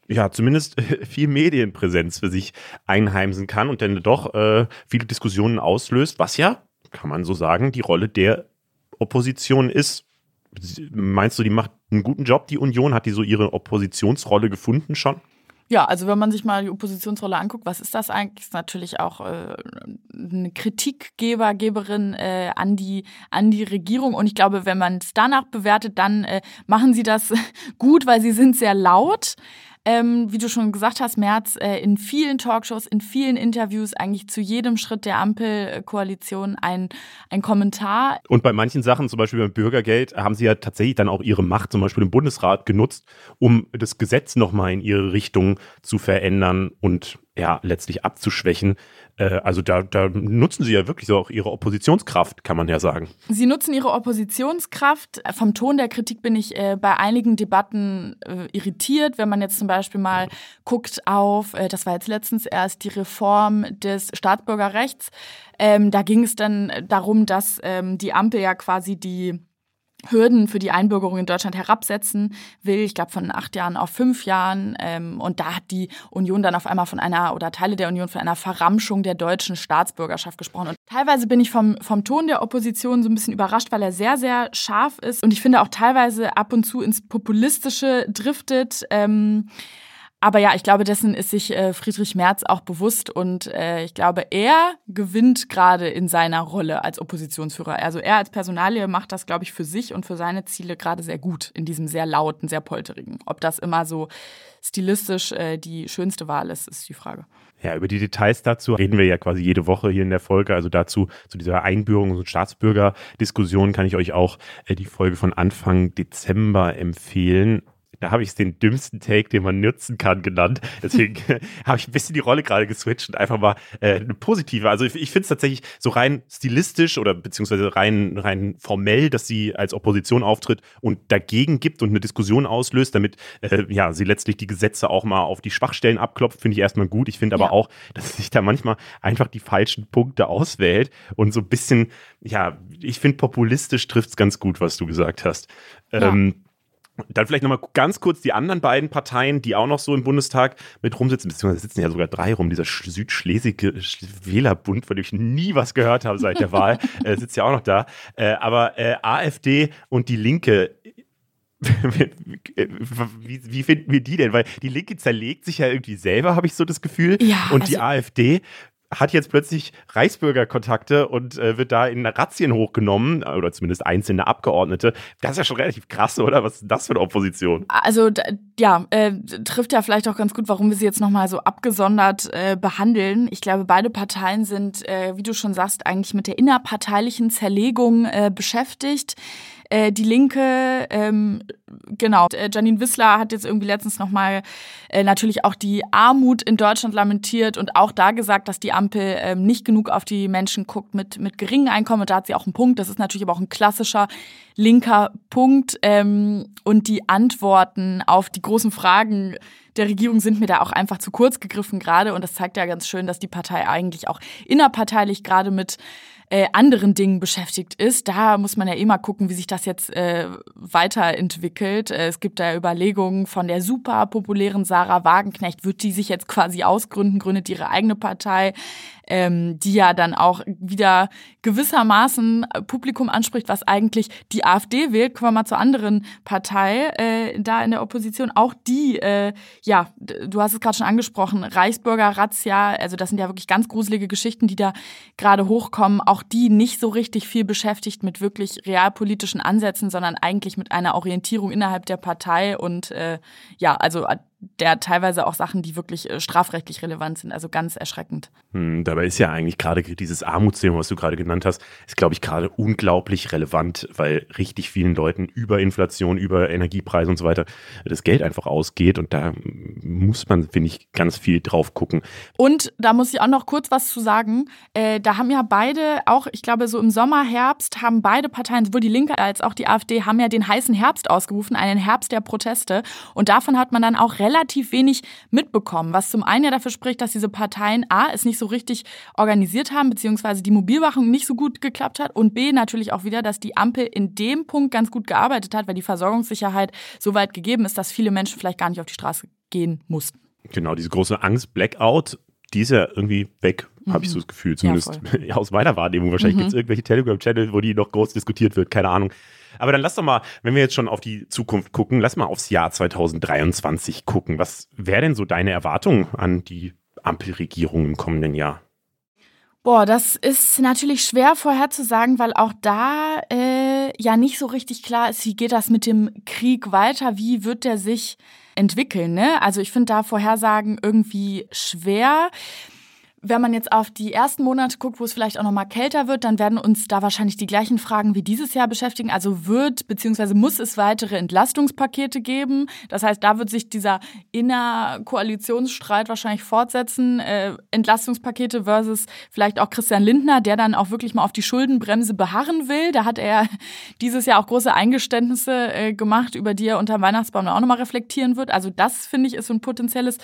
ja, zumindest [LAUGHS] viel Medienpräsenz für sich einheimsen kann und dann doch äh, viele Diskussionen auslöst, was ja, kann man so sagen, die Rolle der Opposition ist. Meinst du, die macht einen guten Job, die Union? Hat die so ihre Oppositionsrolle gefunden schon? Ja, also wenn man sich mal die Oppositionsrolle anguckt, was ist das eigentlich? Ist natürlich auch äh, eine Kritikgeber, Geberin äh, an die an die Regierung. Und ich glaube, wenn man es danach bewertet, dann äh, machen sie das [LAUGHS] gut, weil sie sind sehr laut ähm, wie du schon gesagt hast, Merz äh, in vielen Talkshows, in vielen Interviews eigentlich zu jedem Schritt der Ampelkoalition ein, ein Kommentar. Und bei manchen Sachen, zum Beispiel beim Bürgergeld, haben sie ja tatsächlich dann auch ihre Macht, zum Beispiel im Bundesrat, genutzt, um das Gesetz nochmal in ihre Richtung zu verändern und ja, letztlich abzuschwächen. Äh, also da, da nutzen sie ja wirklich so auch ihre Oppositionskraft, kann man ja sagen. Sie nutzen ihre Oppositionskraft. Vom Ton der Kritik bin ich äh, bei einigen Debatten äh, irritiert. Wenn man jetzt zum Beispiel mal guckt auf, äh, das war jetzt letztens erst die Reform des Staatsbürgerrechts. Ähm, da ging es dann darum, dass ähm, die Ampel ja quasi die Hürden für die Einbürgerung in Deutschland herabsetzen will. Ich glaube von acht Jahren auf fünf Jahren. Ähm, und da hat die Union dann auf einmal von einer oder Teile der Union von einer Verramschung der deutschen Staatsbürgerschaft gesprochen. Und teilweise bin ich vom, vom Ton der Opposition so ein bisschen überrascht, weil er sehr, sehr scharf ist. Und ich finde auch teilweise ab und zu ins Populistische driftet. Ähm, aber ja, ich glaube, dessen ist sich äh, Friedrich Merz auch bewusst und äh, ich glaube, er gewinnt gerade in seiner Rolle als Oppositionsführer. Also er als Personalie macht das, glaube ich, für sich und für seine Ziele gerade sehr gut in diesem sehr lauten, sehr polterigen. Ob das immer so stilistisch äh, die schönste Wahl ist, ist die Frage. Ja, über die Details dazu reden wir ja quasi jede Woche hier in der Folge. Also dazu, zu dieser Einbürgerungs- und Staatsbürgerdiskussion kann ich euch auch die Folge von Anfang Dezember empfehlen da habe ich es den dümmsten Take, den man nutzen kann, genannt. Deswegen [LAUGHS] habe ich ein bisschen die Rolle gerade geswitcht und einfach mal äh, eine positive. Also ich, ich finde es tatsächlich so rein stilistisch oder beziehungsweise rein, rein formell, dass sie als Opposition auftritt und dagegen gibt und eine Diskussion auslöst, damit äh, ja, sie letztlich die Gesetze auch mal auf die Schwachstellen abklopft, finde ich erstmal gut. Ich finde aber ja. auch, dass sie sich da manchmal einfach die falschen Punkte auswählt und so ein bisschen, ja, ich finde populistisch trifft es ganz gut, was du gesagt hast. Ja. Ähm, Dann vielleicht nochmal ganz kurz die anderen beiden Parteien, die auch noch so im Bundestag mit rumsitzen, beziehungsweise sitzen ja sogar drei rum. Dieser südschlesische Wählerbund, von dem ich nie was gehört habe seit der Wahl, [LAUGHS] äh, sitzt ja auch noch da. Äh, aber äh, AfD und die Linke [LAUGHS] wie, wie, finden wir die denn? Weil die Linke zerlegt sich ja irgendwie selber, habe ich so das Gefühl. Ja, und also die AfD hat jetzt plötzlich Reichsbürgerkontakte und äh, wird da in Razzien hochgenommen, oder zumindest einzelne Abgeordnete. Das ist ja schon relativ krass, oder? Was ist das für eine Opposition? Also, ja, äh, trifft ja vielleicht auch ganz gut, warum wir sie jetzt nochmal so abgesondert äh, behandeln. Ich glaube, beide Parteien sind, äh, wie du schon sagst, eigentlich mit der innerparteilichen Zerlegung äh, beschäftigt. Äh, die Linke, ähm, genau, äh, Janine Wissler hat jetzt irgendwie letztens nochmal äh, natürlich auch die Armut in Deutschland lamentiert und auch da gesagt, dass die Ampel ähm, nicht genug auf die Menschen guckt mit, mit geringen Einkommen. Und da hat sie auch einen Punkt. Das ist natürlich aber auch ein klassischer linker Punkt. Ähm, und die Antworten auf die großen Fragen der Regierung sind mir da auch einfach zu kurz gegriffen gerade. Und das zeigt ja ganz schön, dass die Partei eigentlich auch innerparteilich gerade mit äh, anderen Dingen beschäftigt ist. Da muss man ja immer gucken, wie sich das jetzt äh, weiterentwickelt. Äh, es gibt da Überlegungen von der super populären Sarah Wagenknecht, wird die sich jetzt quasi ausgründen, gründet ihre eigene Partei ähm, die ja dann auch wieder gewissermaßen Publikum anspricht, was eigentlich die AfD wählt. Kommen wir mal zur anderen Partei äh, da in der Opposition. Auch die, äh, ja, du hast es gerade schon angesprochen, Reichsbürger, Razzia, also das sind ja wirklich ganz gruselige Geschichten, die da gerade hochkommen. Auch die nicht so richtig viel beschäftigt mit wirklich realpolitischen Ansätzen, sondern eigentlich mit einer Orientierung innerhalb der Partei und äh, ja, also der teilweise auch Sachen, die wirklich äh, strafrechtlich relevant sind. Also ganz erschreckend. Hm, dabei ist ja eigentlich gerade dieses Armutsthema, was du gerade genannt hast, ist, glaube ich, gerade unglaublich relevant, weil richtig vielen Leuten über Inflation, über Energiepreise und so weiter das Geld einfach ausgeht. Und da muss man, finde ich, ganz viel drauf gucken. Und da muss ich auch noch kurz was zu sagen. Äh, da haben ja beide, auch ich glaube so im Sommer, Herbst, haben beide Parteien, sowohl die Linke als auch die AfD, haben ja den heißen Herbst ausgerufen, einen Herbst der Proteste. Und davon hat man dann auch relativ relativ wenig mitbekommen, was zum einen ja dafür spricht, dass diese Parteien A, es nicht so richtig organisiert haben, beziehungsweise die Mobilwachung nicht so gut geklappt hat und B, natürlich auch wieder, dass die Ampel in dem Punkt ganz gut gearbeitet hat, weil die Versorgungssicherheit so weit gegeben ist, dass viele Menschen vielleicht gar nicht auf die Straße gehen mussten. Genau, diese große Angst, Blackout, die ist ja irgendwie weg, mhm. habe ich so das Gefühl, zumindest [LAUGHS] ja, aus meiner Wahrnehmung. Wahrscheinlich mhm. gibt es irgendwelche Telegram-Channel, wo die noch groß diskutiert wird, keine Ahnung. Aber dann lass doch mal, wenn wir jetzt schon auf die Zukunft gucken, lass mal aufs Jahr 2023 gucken. Was wäre denn so deine Erwartung an die Ampelregierung im kommenden Jahr? Boah, das ist natürlich schwer vorherzusagen, weil auch da äh, ja nicht so richtig klar ist, wie geht das mit dem Krieg weiter, wie wird der sich entwickeln. Ne? Also ich finde da Vorhersagen irgendwie schwer. Wenn man jetzt auf die ersten Monate guckt, wo es vielleicht auch noch mal kälter wird, dann werden uns da wahrscheinlich die gleichen Fragen wie dieses Jahr beschäftigen. Also wird bzw. muss es weitere Entlastungspakete geben. Das heißt, da wird sich dieser Innerkoalitionsstreit wahrscheinlich fortsetzen. Äh, Entlastungspakete versus vielleicht auch Christian Lindner, der dann auch wirklich mal auf die Schuldenbremse beharren will. Da hat er dieses Jahr auch große Eingeständnisse äh, gemacht, über die er unter Weihnachtsbaum auch noch mal reflektieren wird. Also das finde ich ist so ein potenzielles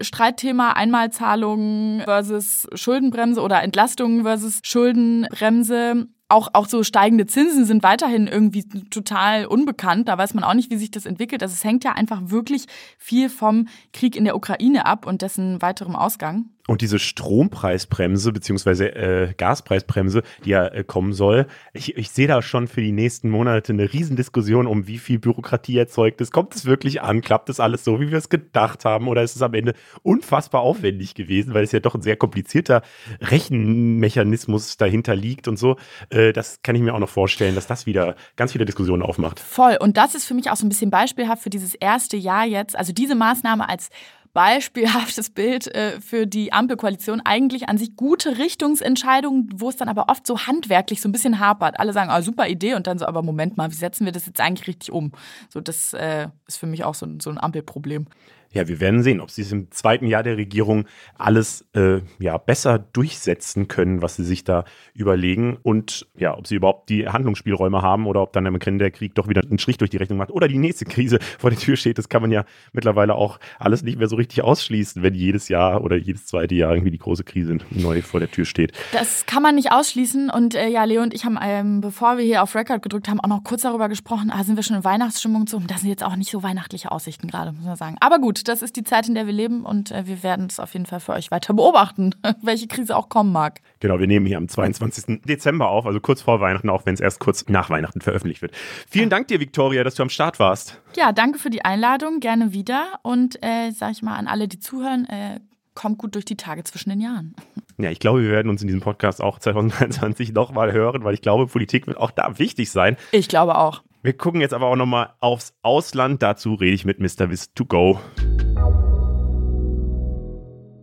Streitthema Einmalzahlungen versus Schuldenbremse oder Entlastungen versus Schuldenbremse auch, auch so steigende Zinsen sind weiterhin irgendwie total unbekannt. Da weiß man auch nicht, wie sich das entwickelt. Also es hängt ja einfach wirklich viel vom Krieg in der Ukraine ab und dessen weiterem Ausgang. Und diese Strompreisbremse beziehungsweise äh, Gaspreisbremse, die ja äh, kommen soll, ich, ich sehe da schon für die nächsten Monate eine Riesendiskussion um, wie viel Bürokratie erzeugt ist. Kommt es wirklich an? Klappt das alles so, wie wir es gedacht haben? Oder ist es am Ende unfassbar aufwendig gewesen, weil es ja doch ein sehr komplizierter Rechenmechanismus dahinter liegt und so. Äh, das kann ich mir auch noch vorstellen, dass das wieder ganz viele Diskussionen aufmacht. Voll. Und das ist für mich auch so ein bisschen beispielhaft für dieses erste Jahr jetzt. Also diese Maßnahme als beispielhaftes Bild äh, für die Ampelkoalition. Eigentlich an sich gute Richtungsentscheidungen, wo es dann aber oft so handwerklich so ein bisschen hapert. Alle sagen, ah, super Idee und dann so, aber Moment mal, wie setzen wir das jetzt eigentlich richtig um? So, das äh, ist für mich auch so, so ein Ampelproblem. Ja, wir werden sehen, ob sie es im zweiten Jahr der Regierung alles äh, ja, besser durchsetzen können, was sie sich da überlegen und ja, ob sie überhaupt die Handlungsspielräume haben oder ob dann am Ende der Krieg doch wieder einen Strich durch die Rechnung macht oder die nächste Krise vor der Tür steht. Das kann man ja mittlerweile auch alles nicht mehr so richtig ausschließen, wenn jedes Jahr oder jedes zweite Jahr irgendwie die große Krise neu vor der Tür steht. Das kann man nicht ausschließen und äh, ja, Leo und ich haben, ähm, bevor wir hier auf Record gedrückt haben, auch noch kurz darüber gesprochen, ah, sind wir schon in Weihnachtsstimmung zu. Das sind jetzt auch nicht so weihnachtliche Aussichten gerade, muss man sagen. Aber gut, das ist die Zeit, in der wir leben und äh, wir werden es auf jeden Fall für euch weiter beobachten, [LAUGHS] welche Krise auch kommen mag. Genau, wir nehmen hier am 22. Dezember auf, also kurz vor Weihnachten, auch wenn es erst kurz nach Weihnachten veröffentlicht wird. Vielen Dank dir, Viktoria, dass du am Start warst. Ja, danke für die Einladung, gerne wieder und äh, sag ich mal an alle, die zuhören, äh, kommt gut durch die Tage zwischen den Jahren. [LAUGHS] Ja, ich glaube, wir werden uns in diesem Podcast auch [LAUGHS] 2023 nochmal hören, weil ich glaube, Politik wird auch da wichtig sein. Ich glaube auch. Wir gucken jetzt aber auch nochmal aufs Ausland. Dazu rede ich mit Mr. Wiss to Go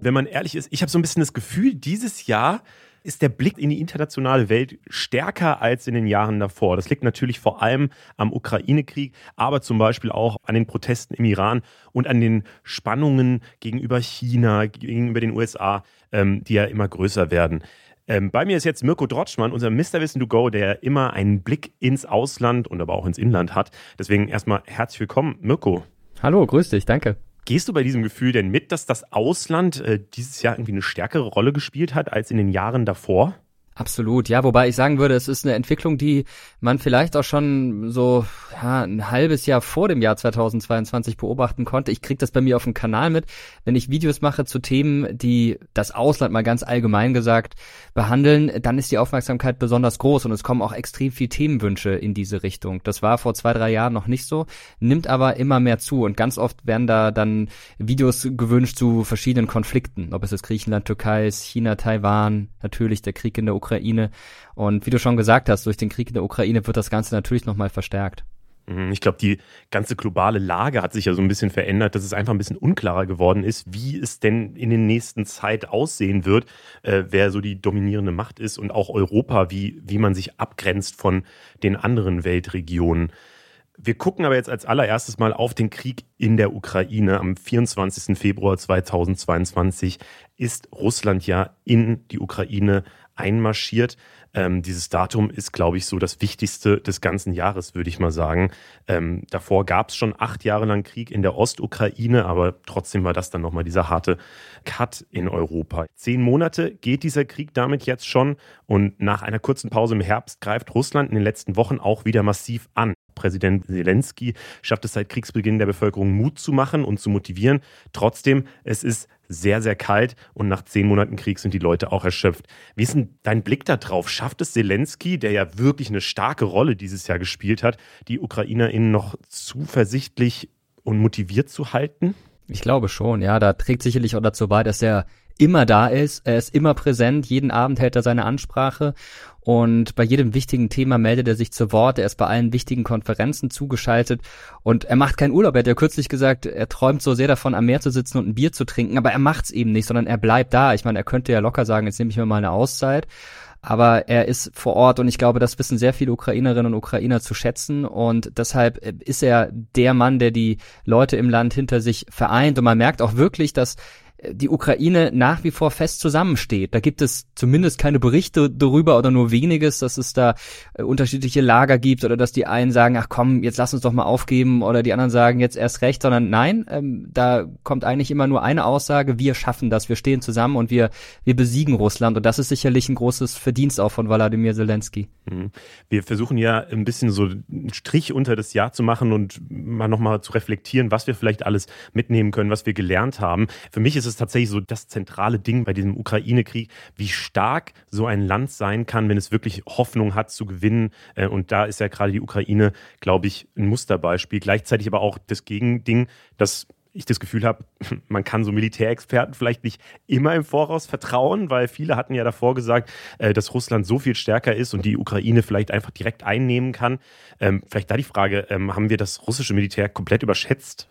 wenn man ehrlich ist, ich habe so ein bisschen das Gefühl, dieses Jahr ist der Blick in die internationale Welt stärker als in den Jahren davor. Das liegt natürlich vor allem am Ukraine-Krieg, aber zum Beispiel auch an den Protesten im Iran und an den Spannungen gegenüber China, gegenüber den USA, ähm, die ja immer größer werden. Ähm, bei mir ist jetzt Mirko Drotschmann, unser Mr. Wissen to Go, der immer einen Blick ins Ausland und aber auch ins Inland hat. Deswegen erstmal herzlich willkommen, Mirko. Hallo, grüß dich, danke. Gehst du bei diesem Gefühl denn mit, dass das Ausland äh, dieses Jahr irgendwie eine stärkere Rolle gespielt hat als in den Jahren davor? Absolut, ja, wobei ich sagen würde, es ist eine Entwicklung, die man vielleicht auch schon so ja, ein halbes Jahr vor dem Jahr 2022 beobachten konnte. Ich kriege das bei mir auf dem Kanal mit, wenn ich Videos mache zu Themen, die das Ausland mal ganz allgemein gesagt behandeln, dann ist die Aufmerksamkeit besonders groß und es kommen auch extrem viel Themenwünsche in diese Richtung. Das war vor zwei, drei Jahren noch nicht so, nimmt aber immer mehr zu und ganz oft werden da dann Videos gewünscht zu verschiedenen Konflikten, ob es ist Griechenland, Türkei ist, China, Taiwan, natürlich der Krieg in der Ukraine. Und wie du schon gesagt hast, durch den Krieg in der Ukraine wird das Ganze natürlich nochmal verstärkt. Mhm, ich glaube, die ganze globale Lage hat sich ja so ein bisschen verändert, dass es einfach ein bisschen unklarer geworden ist, wie es denn in der nächsten Zeit aussehen wird, äh, wer so die dominierende Macht ist und auch Europa, wie, wie man sich abgrenzt von den anderen Weltregionen. Wir gucken aber jetzt als allererstes mal auf den Krieg in der Ukraine. Am 24. Februar 2022 ist Russland ja in die Ukraine einmarschiert. Ähm, dieses Datum ist, glaube ich, so das Wichtigste des ganzen Jahres, würde ich mal sagen. Ähm, davor gab es schon acht Jahre lang Krieg in der Ostukraine, aber trotzdem war das dann nochmal dieser harte Cut in Europa. Zehn Monate geht dieser Krieg damit jetzt schon und nach einer kurzen Pause im Herbst greift Russland in den letzten Wochen auch wieder massiv an. Präsident Zelensky schafft es seit Kriegsbeginn der Bevölkerung Mut zu machen und zu motivieren. Trotzdem, es ist sehr, sehr kalt und nach zehn Monaten Krieg sind die Leute auch erschöpft. Wie ist denn dein Blick darauf? Schafft es Zelensky, der ja wirklich eine starke Rolle dieses Jahr gespielt hat, die UkrainerInnen noch zuversichtlich und motiviert zu halten? Ich glaube schon, ja. Da trägt sicherlich auch dazu bei, dass er immer da ist. Er ist immer präsent. Jeden Abend hält er seine Ansprache. Und bei jedem wichtigen Thema meldet er sich zu Wort. Er ist bei allen wichtigen Konferenzen zugeschaltet. Und er macht keinen Urlaub. Er hat ja kürzlich gesagt, er träumt so sehr davon, am Meer zu sitzen und ein Bier zu trinken. Aber er macht's eben nicht, sondern er bleibt da. Ich meine, er könnte ja locker sagen, jetzt nehme ich mir mal eine Auszeit. Aber er ist vor Ort und ich glaube, das wissen sehr viele Ukrainerinnen und Ukrainer zu schätzen und deshalb ist er der Mann, der die Leute im Land hinter sich vereint und man merkt auch wirklich, dass die Ukraine nach wie vor fest zusammensteht. Da gibt es zumindest keine Berichte darüber oder nur weniges, dass es da äh, unterschiedliche Lager gibt oder dass die einen sagen, ach komm, jetzt lass uns doch mal aufgeben oder die anderen sagen jetzt erst recht, sondern nein, ähm, da kommt eigentlich immer nur eine Aussage, wir schaffen das, wir stehen zusammen und wir, wir besiegen Russland und das ist sicherlich ein großes Verdienst auch von Wladimir Zelensky. Mhm. Wir versuchen ja ein bisschen so einen Strich unter das Jahr zu machen und mal nochmal zu reflektieren, was wir vielleicht alles mitnehmen können, was wir gelernt haben. Für mich ist es tatsächlich so das zentrale Ding bei diesem Ukraine-Krieg, wie stark so ein Land sein kann, wenn es wirklich Hoffnung hat zu gewinnen. Äh, und da ist ja gerade die Ukraine, glaube ich, ein Musterbeispiel. Gleichzeitig aber auch das Gegending, dass ich das Gefühl habe, [LAUGHS] man kann so Militärexperten vielleicht nicht immer im Voraus vertrauen, weil viele hatten ja davor gesagt, äh, dass Russland so viel stärker ist und die Ukraine vielleicht einfach direkt einnehmen kann. Ähm, vielleicht da die Frage, ähm, haben wir das russische Militär komplett überschätzt?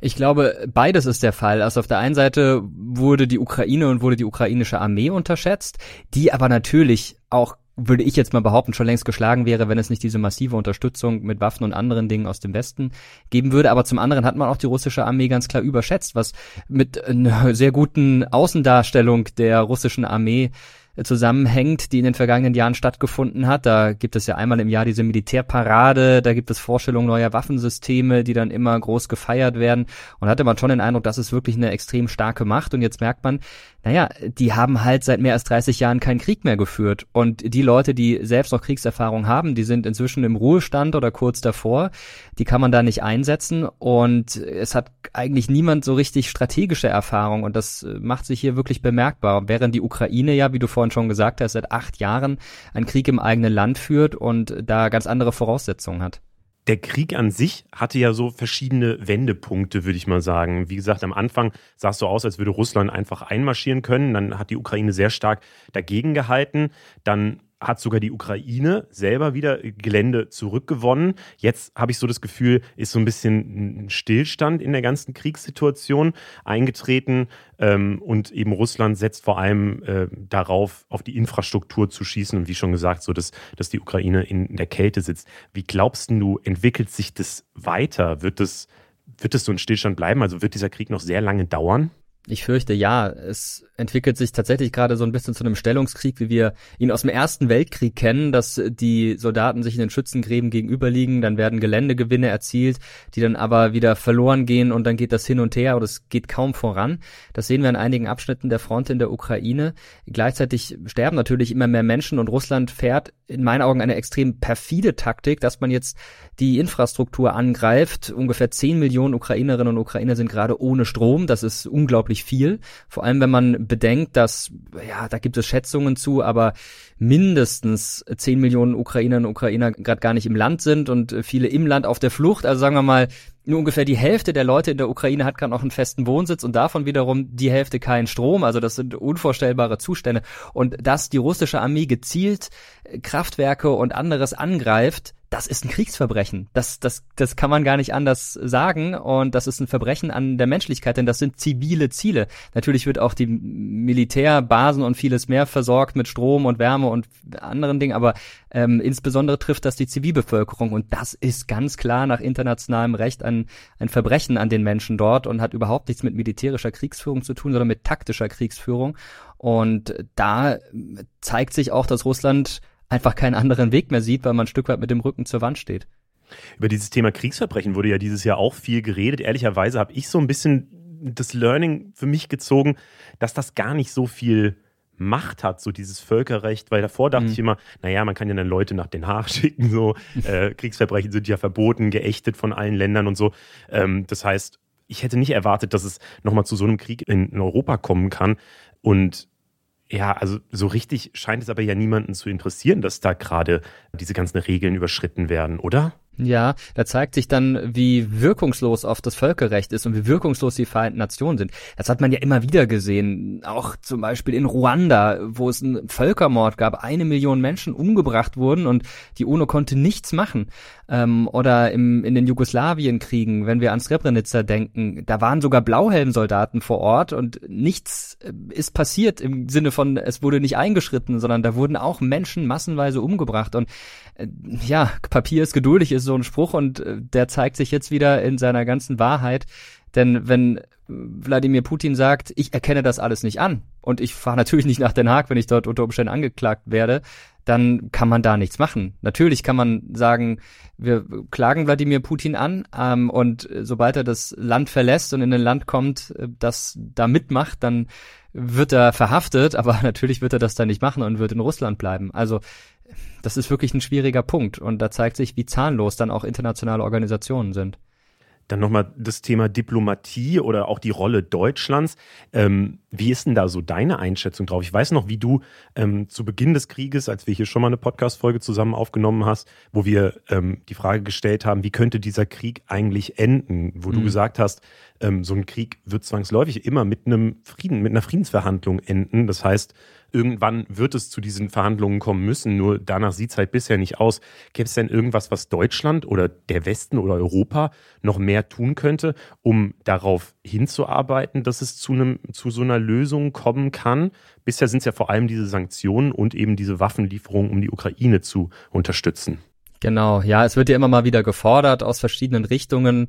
Ich glaube, beides ist der Fall. Also auf der einen Seite wurde die Ukraine und wurde die ukrainische Armee unterschätzt, die aber natürlich auch würde ich jetzt mal behaupten, schon längst geschlagen wäre, wenn es nicht diese massive Unterstützung mit Waffen und anderen Dingen aus dem Westen geben würde. Aber zum anderen hat man auch die russische Armee ganz klar überschätzt, was mit einer sehr guten Außendarstellung der russischen Armee zusammenhängt, die in den vergangenen Jahren stattgefunden hat. Da gibt es ja einmal im Jahr diese Militärparade, da gibt es Vorstellungen neuer Waffensysteme, die dann immer groß gefeiert werden. Und hatte man schon den Eindruck, das ist wirklich eine extrem starke Macht. Und jetzt merkt man, naja, die haben halt seit mehr als 30 Jahren keinen Krieg mehr geführt. Und die Leute, die selbst noch Kriegserfahrung haben, die sind inzwischen im Ruhestand oder kurz davor. Die kann man da nicht einsetzen. Und es hat eigentlich niemand so richtig strategische Erfahrung. Und das macht sich hier wirklich bemerkbar. Während die Ukraine ja, wie du vorhin schon gesagt hast, seit acht Jahren einen Krieg im eigenen Land führt und da ganz andere Voraussetzungen hat der Krieg an sich hatte ja so verschiedene Wendepunkte, würde ich mal sagen. Wie gesagt, am Anfang sah es so aus, als würde Russland einfach einmarschieren können. Dann hat die Ukraine sehr stark dagegen gehalten. Dann hat sogar die Ukraine selber wieder Gelände zurückgewonnen. Jetzt habe ich so das Gefühl, ist so ein bisschen ein Stillstand in der ganzen Kriegssituation eingetreten. Ähm, und eben Russland setzt vor allem äh, darauf, auf die Infrastruktur zu schießen und wie schon gesagt, so dass, dass die Ukraine in der Kälte sitzt. Wie glaubst du, entwickelt sich das weiter? Wird das, wird das so ein Stillstand bleiben? Also wird dieser Krieg noch sehr lange dauern? Ich fürchte ja. Es entwickelt sich tatsächlich gerade so ein bisschen zu einem Stellungskrieg, wie wir ihn aus dem Ersten Weltkrieg kennen, dass die Soldaten sich in den Schützengräben gegenüberliegen, dann werden Geländegewinne erzielt, die dann aber wieder verloren gehen und dann geht das hin und her oder es geht kaum voran. Das sehen wir in einigen Abschnitten der Front in der Ukraine. Gleichzeitig sterben natürlich immer mehr Menschen und Russland fährt in meinen Augen eine extrem perfide Taktik, dass man jetzt die Infrastruktur angreift. Ungefähr 10 Millionen Ukrainerinnen und Ukrainer sind gerade ohne Strom. Das ist unglaublich viel. Vor allem, wenn man bedenkt, dass, ja, da gibt es Schätzungen zu, aber mindestens 10 Millionen Ukrainerinnen und Ukrainer gerade gar nicht im Land sind und viele im Land auf der Flucht. Also sagen wir mal, nur ungefähr die Hälfte der Leute in der Ukraine hat gerade noch einen festen Wohnsitz und davon wiederum die Hälfte keinen Strom. Also das sind unvorstellbare Zustände. Und dass die russische Armee gezielt Kraftwerke und anderes angreift, das ist ein Kriegsverbrechen. Das, das, das kann man gar nicht anders sagen. Und das ist ein Verbrechen an der Menschlichkeit, denn das sind zivile Ziele. Natürlich wird auch die Militärbasen und vieles mehr versorgt mit Strom und Wärme und anderen Dingen, aber ähm, insbesondere trifft das die Zivilbevölkerung. Und das ist ganz klar nach internationalem Recht ein, ein Verbrechen an den Menschen dort und hat überhaupt nichts mit militärischer Kriegsführung zu tun, sondern mit taktischer Kriegsführung. Und da zeigt sich auch, dass Russland einfach keinen anderen Weg mehr sieht, weil man ein Stück weit mit dem Rücken zur Wand steht. Über dieses Thema Kriegsverbrechen wurde ja dieses Jahr auch viel geredet. Ehrlicherweise habe ich so ein bisschen das Learning für mich gezogen, dass das gar nicht so viel Macht hat, so dieses Völkerrecht, weil davor dachte mhm. ich immer, naja, man kann ja dann Leute nach Den Haag [LAUGHS] schicken, so äh, Kriegsverbrechen sind ja verboten, geächtet von allen Ländern und so. Ähm, das heißt, ich hätte nicht erwartet, dass es nochmal zu so einem Krieg in Europa kommen kann. Und ja, also so richtig scheint es aber ja niemanden zu interessieren, dass da gerade diese ganzen Regeln überschritten werden, oder? Ja, da zeigt sich dann, wie wirkungslos oft das Völkerrecht ist und wie wirkungslos die Vereinten Nationen sind. Das hat man ja immer wieder gesehen. Auch zum Beispiel in Ruanda, wo es einen Völkermord gab, eine Million Menschen umgebracht wurden und die UNO konnte nichts machen. Ähm, oder im, in den Jugoslawienkriegen, wenn wir an Srebrenica denken, da waren sogar Blauhelmsoldaten vor Ort und nichts äh, ist passiert im Sinne von, es wurde nicht eingeschritten, sondern da wurden auch Menschen massenweise umgebracht und äh, ja, Papier ist geduldig ist so ein Spruch und äh, der zeigt sich jetzt wieder in seiner ganzen Wahrheit. Denn wenn Wladimir Putin sagt, ich erkenne das alles nicht an und ich fahre [LAUGHS] natürlich nicht nach Den Haag, wenn ich dort unter Umständen angeklagt werde, dann kann man da nichts machen. Natürlich kann man sagen, wir klagen Wladimir Putin an ähm, und sobald er das Land verlässt und in ein Land kommt, äh, das da mitmacht, dann wird er verhaftet, aber [LAUGHS] natürlich wird er das dann nicht machen und wird in Russland bleiben. Also das ist wirklich ein schwieriger Punkt und da zeigt sich, wie zahnlos dann auch internationale Organisationen sind. Dann nochmal das Thema Diplomatie oder auch die Rolle Deutschlands. Ähm, wie ist denn da so deine Einschätzung drauf? Ich weiß noch, wie du ähm, zu Beginn des Krieges, als wir hier schon mal eine Podcast-Folge zusammen aufgenommen hast, wo wir ähm, die Frage gestellt haben, wie könnte dieser Krieg eigentlich enden? Wo mhm. du gesagt hast, ähm, so ein Krieg wird zwangsläufig immer mit einem Frieden, mit einer Friedensverhandlung enden. Das heißt, irgendwann wird es zu diesen Verhandlungen kommen müssen, nur danach sieht es halt bisher nicht aus. Gäbe es denn irgendwas, was Deutschland oder der Westen oder Europa noch mehr tun könnte, um darauf hinzuarbeiten, dass es zu, einem, zu so einer Lösung kommen kann? Bisher sind es ja vor allem diese Sanktionen und eben diese Waffenlieferungen, um die Ukraine zu unterstützen. Genau, ja, es wird ja immer mal wieder gefordert aus verschiedenen Richtungen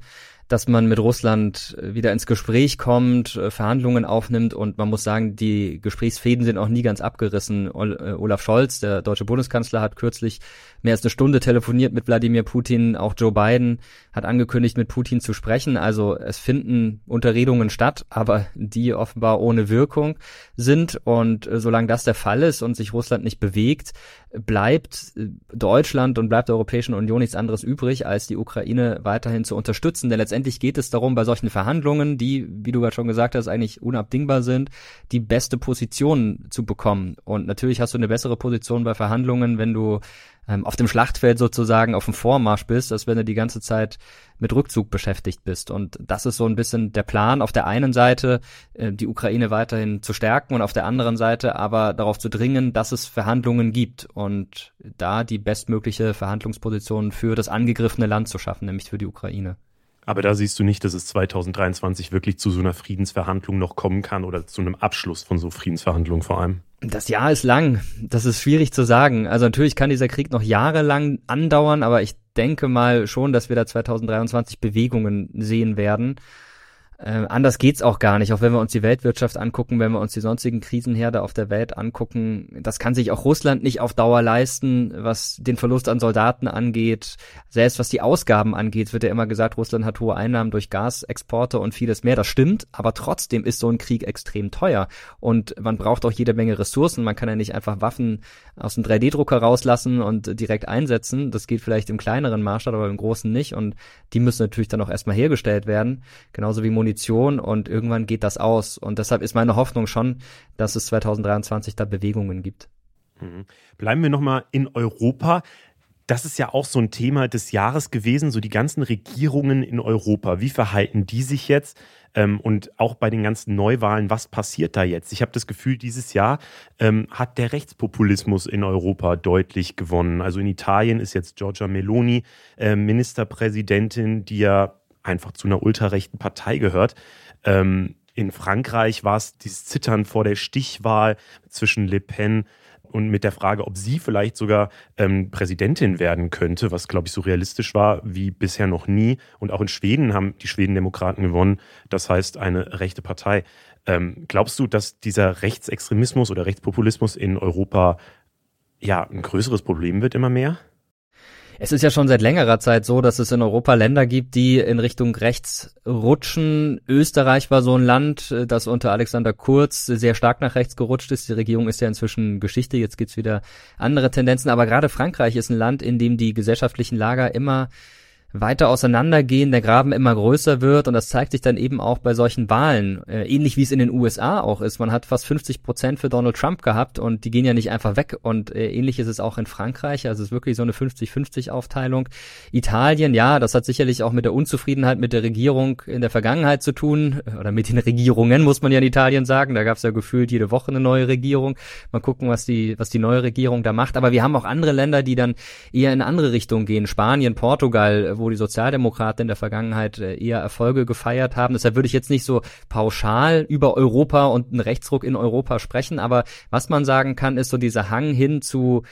dass man mit Russland äh, wieder ins Gespräch kommt, äh, Verhandlungen aufnimmt und man muss sagen, die Gesprächsfäden sind auch nie ganz abgerissen. Äh, Olaf Scholz, der deutsche Bundeskanzler, hat kürzlich mehr als eine Stunde telefoniert mit Wladimir Putin. Auch Joe Biden hat angekündigt, mit Putin zu sprechen. Also es finden Unterredungen statt, aber die offenbar ohne Wirkung sind. Und solange das der Fall ist und sich Russland nicht bewegt, bleibt Deutschland und bleibt der Europäischen Union nichts anderes übrig, als die Ukraine weiterhin zu unterstützen. Denn letztendlich geht es darum, bei solchen Verhandlungen, die, wie du gerade schon gesagt hast, eigentlich unabdingbar sind, die beste Position zu bekommen. Und natürlich hast du eine bessere Position bei Verhandlungen, wenn du ähm, auf dem Schlachtfeld sozusagen auf dem Vormarsch bist, als wenn du die ganze Zeit mit Rückzug beschäftigt bist. Und das ist so ein bisschen der Plan, auf der einen Seite äh, die Ukraine weiterhin zu stärken und auf der anderen Seite aber darauf zu dringen, dass es Verhandlungen gibt und da die bestmögliche Verhandlungsposition für das angegriffene Land zu schaffen, nämlich für die Ukraine. Aber da siehst du nicht, dass es 2023 wirklich zu so einer Friedensverhandlung noch kommen kann oder zu einem Abschluss von so Friedensverhandlungen vor allem. Das Jahr ist lang. Das ist schwierig zu sagen. Also natürlich kann dieser Krieg noch jahrelang andauern, aber ich denke mal schon, dass wir da 2023 Bewegungen sehen werden. Äh, anders geht's auch gar nicht, auch wenn wir uns die Weltwirtschaft angucken, wenn wir uns die sonstigen Krisenherde auf der Welt angucken. Das kann sich auch Russland nicht auf Dauer leisten, was den Verlust an Soldaten angeht. Selbst was die Ausgaben angeht, wird ja immer gesagt, Russland hat hohe Einnahmen durch Gasexporte und vieles mehr. Das stimmt, aber trotzdem ist so ein Krieg extrem teuer. Und man braucht auch jede Menge Ressourcen. Man kann ja nicht einfach Waffen aus dem 3D-Drucker rauslassen und direkt einsetzen. Das geht vielleicht im kleineren Maßstab, aber im großen nicht. Und die müssen natürlich dann auch erstmal hergestellt werden. Genauso wie Munition Munition und irgendwann geht das aus. Und deshalb ist meine Hoffnung schon, dass es 2023 da Bewegungen gibt. Mhm. Bleiben wir nochmal in Europa. Das ist ja auch so ein Thema des Jahres gewesen, so die ganzen Regierungen in Europa. Wie verhalten die sich jetzt? Ähm, und auch bei den ganzen Neuwahlen, was passiert da jetzt? Ich habe das Gefühl, dieses Jahr ähm, hat der Rechtspopulismus in Europa deutlich gewonnen. Also in Italien ist jetzt Giorgia Meloni äh, Ministerpräsidentin, die ja einfach zu einer ultrarechten Partei gehört. Ähm, in Frankreich war es dieses Zittern vor der Stichwahl zwischen Le Pen und mit der Frage, ob sie vielleicht sogar ähm, Präsidentin werden könnte, was, glaube ich, so realistisch war wie bisher noch nie. Und auch in Schweden haben die Schwedendemokraten gewonnen, das heißt eine rechte Partei. Ähm, glaubst du, dass dieser Rechtsextremismus oder Rechtspopulismus in Europa ja ein größeres Problem wird immer mehr? Es ist ja schon seit längerer Zeit so, dass es in Europa Länder gibt, die in Richtung rechts rutschen. Österreich war so ein Land, äh, das unter Alexander Kurz sehr stark nach rechts gerutscht ist. Die Regierung ist ja inzwischen Geschichte, jetzt gibt's wieder andere Tendenzen. Aber gerade Frankreich ist ein Land, in dem die gesellschaftlichen Lager immer weiter auseinandergehen, der Graben immer größer wird und das zeigt sich dann eben auch bei solchen Wahlen, äh, ähnlich wie es in den USA auch ist. Man hat fast 50 Prozent für Donald Trump gehabt und die gehen ja nicht einfach weg und äh, ähnlich ist es auch in Frankreich, also es ist wirklich so eine 50-50 Aufteilung. Italien, ja, das hat sicherlich auch mit der Unzufriedenheit mit der Regierung in der Vergangenheit zu tun oder mit den Regierungen, muss man ja in Italien sagen. Da gab es ja gefühlt jede Woche eine neue Regierung. Mal gucken, was die, was die neue Regierung da macht. Aber wir haben auch andere Länder, die dann eher in andere Richtung gehen. Spanien, Portugal, wo die Sozialdemokraten in der Vergangenheit äh, eher Erfolge gefeiert haben. Deshalb würde ich jetzt nicht so pauschal über Europa und einen Rechtsruck in Europa sprechen, aber was man sagen kann, ist so dieser Hang hin zu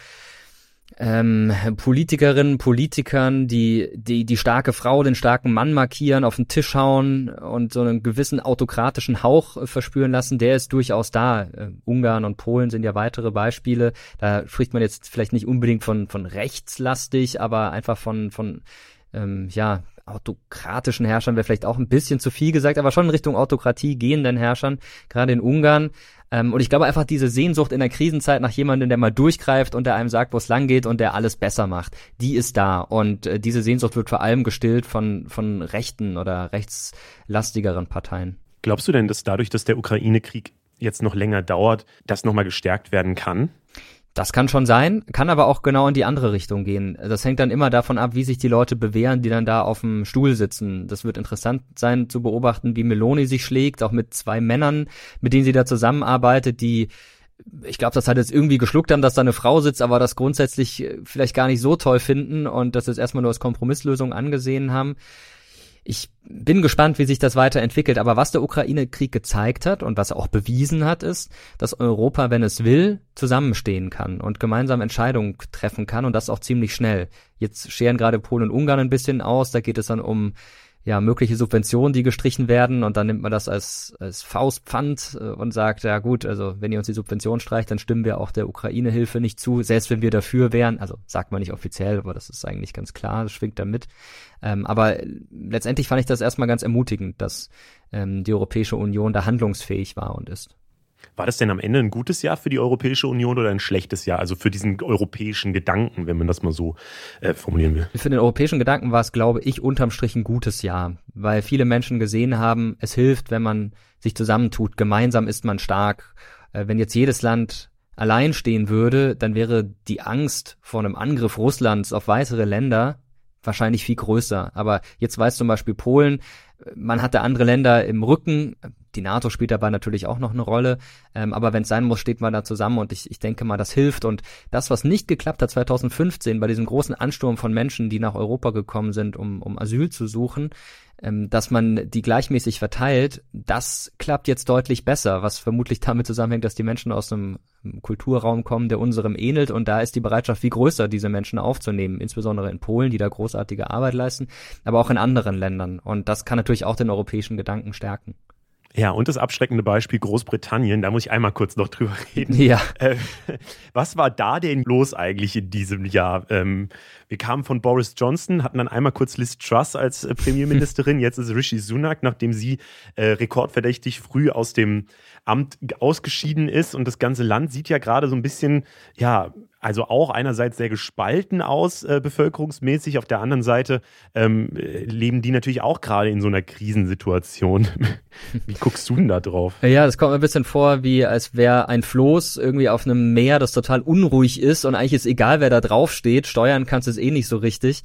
ähm, Politikerinnen, Politikern, die, die die starke Frau, den starken Mann markieren, auf den Tisch hauen und so einen gewissen autokratischen Hauch äh, verspüren lassen, der ist durchaus da. Äh, Ungarn und Polen sind ja weitere Beispiele. Da spricht man jetzt vielleicht nicht unbedingt von, von rechtslastig, aber einfach von, von ähm, ja, autokratischen Herrschern wäre vielleicht auch ein bisschen zu viel gesagt, aber schon in Richtung Autokratie gehenden Herrschern, gerade in Ungarn. Ähm, und ich glaube einfach diese Sehnsucht in der Krisenzeit nach jemandem, der mal durchgreift und der einem sagt, wo es lang geht und der alles besser macht, die ist da. Und äh, diese Sehnsucht wird vor allem gestillt von, von rechten oder rechtslastigeren Parteien. Glaubst du denn, dass dadurch, dass der Ukraine-Krieg jetzt noch länger dauert, das nochmal gestärkt werden kann? Das kann schon sein, kann aber auch genau in die andere Richtung gehen. Das hängt dann immer davon ab, wie sich die Leute bewähren, die dann da auf dem Stuhl sitzen. Das wird interessant sein zu beobachten, wie Meloni sich schlägt, auch mit zwei Männern, mit denen sie da zusammenarbeitet, die ich glaube, das hat jetzt irgendwie geschluckt haben, dass da eine Frau sitzt, aber das grundsätzlich äh, vielleicht gar nicht so toll finden und das jetzt erstmal nur als Kompromisslösung angesehen haben. Ich bin gespannt, wie sich das weiterentwickelt. Aber was der Ukraine-Krieg gezeigt hat und was er auch bewiesen hat, ist, dass Europa, wenn es will, zusammenstehen kann und gemeinsam Entscheidungen treffen kann und das auch ziemlich schnell. Jetzt scheren gerade Polen und Ungarn ein bisschen aus. Da geht es dann um ja, mögliche Subventionen, die gestrichen werden und dann nimmt man das als, als Faustpfand äh, und sagt, ja gut, also wenn ihr uns die Subvention streicht, dann stimmen wir auch der Ukraine-Hilfe nicht zu, selbst wenn wir dafür wären, also sagt man nicht offiziell, aber das ist eigentlich ganz klar, das schwingt da mit. Ähm, aber letztendlich fand ich das erstmal ganz ermutigend, dass ähm, die Europäische Union da handlungsfähig war und ist. War das denn am Ende ein gutes Jahr für die Europäische Union oder ein schlechtes Jahr? Also für diesen europäischen Gedanken, wenn man das mal so äh, formulieren will. Für den europäischen Gedanken war es, glaube ich, unterm Strich ein gutes Jahr, weil viele Menschen gesehen haben, es hilft, wenn man sich zusammentut. Gemeinsam ist man stark. Äh, wenn jetzt jedes Land allein stehen würde, dann wäre die Angst vor einem Angriff Russlands auf weitere Länder wahrscheinlich viel größer. Aber jetzt weiß zum Beispiel Polen, man hatte andere Länder im Rücken. Die NATO spielt dabei natürlich auch noch eine Rolle. Ähm, aber wenn es sein muss, steht man da zusammen und ich, ich denke mal, das hilft. Und das, was nicht geklappt hat 2015 bei diesem großen Ansturm von Menschen, die nach Europa gekommen sind, um, um Asyl zu suchen, dass man die gleichmäßig verteilt, das klappt jetzt deutlich besser, was vermutlich damit zusammenhängt, dass die Menschen aus einem Kulturraum kommen, der unserem ähnelt und da ist die Bereitschaft viel größer, diese Menschen aufzunehmen, insbesondere in Polen, die da großartige Arbeit leisten, aber auch in anderen Ländern und das kann natürlich auch den europäischen Gedanken stärken. Ja, und das abschreckende Beispiel Großbritannien, da muss ich einmal kurz noch [LAUGHS] drüber reden. Ja. Äh, was war da denn los eigentlich in diesem Jahr? Ähm, wir kamen von Boris Johnson, hatten dann einmal kurz Liz Truss als äh, Premierministerin, [LAUGHS] jetzt ist Rishi Sunak, nachdem sie äh, rekordverdächtig früh aus dem Amt ausgeschieden ist und das ganze Land sieht ja gerade so ein bisschen, ja, also auch einerseits sehr gespalten aus, äh, bevölkerungsmäßig. Auf der anderen Seite ähm, leben die natürlich auch gerade in so einer Krisensituation. [LAUGHS] wie guckst du denn da drauf? Ja, das kommt mir ein bisschen vor, wie als wäre ein Floß irgendwie auf einem Meer, das total unruhig ist und eigentlich ist egal, wer da drauf steht. Steuern kannst du es eh nicht so richtig.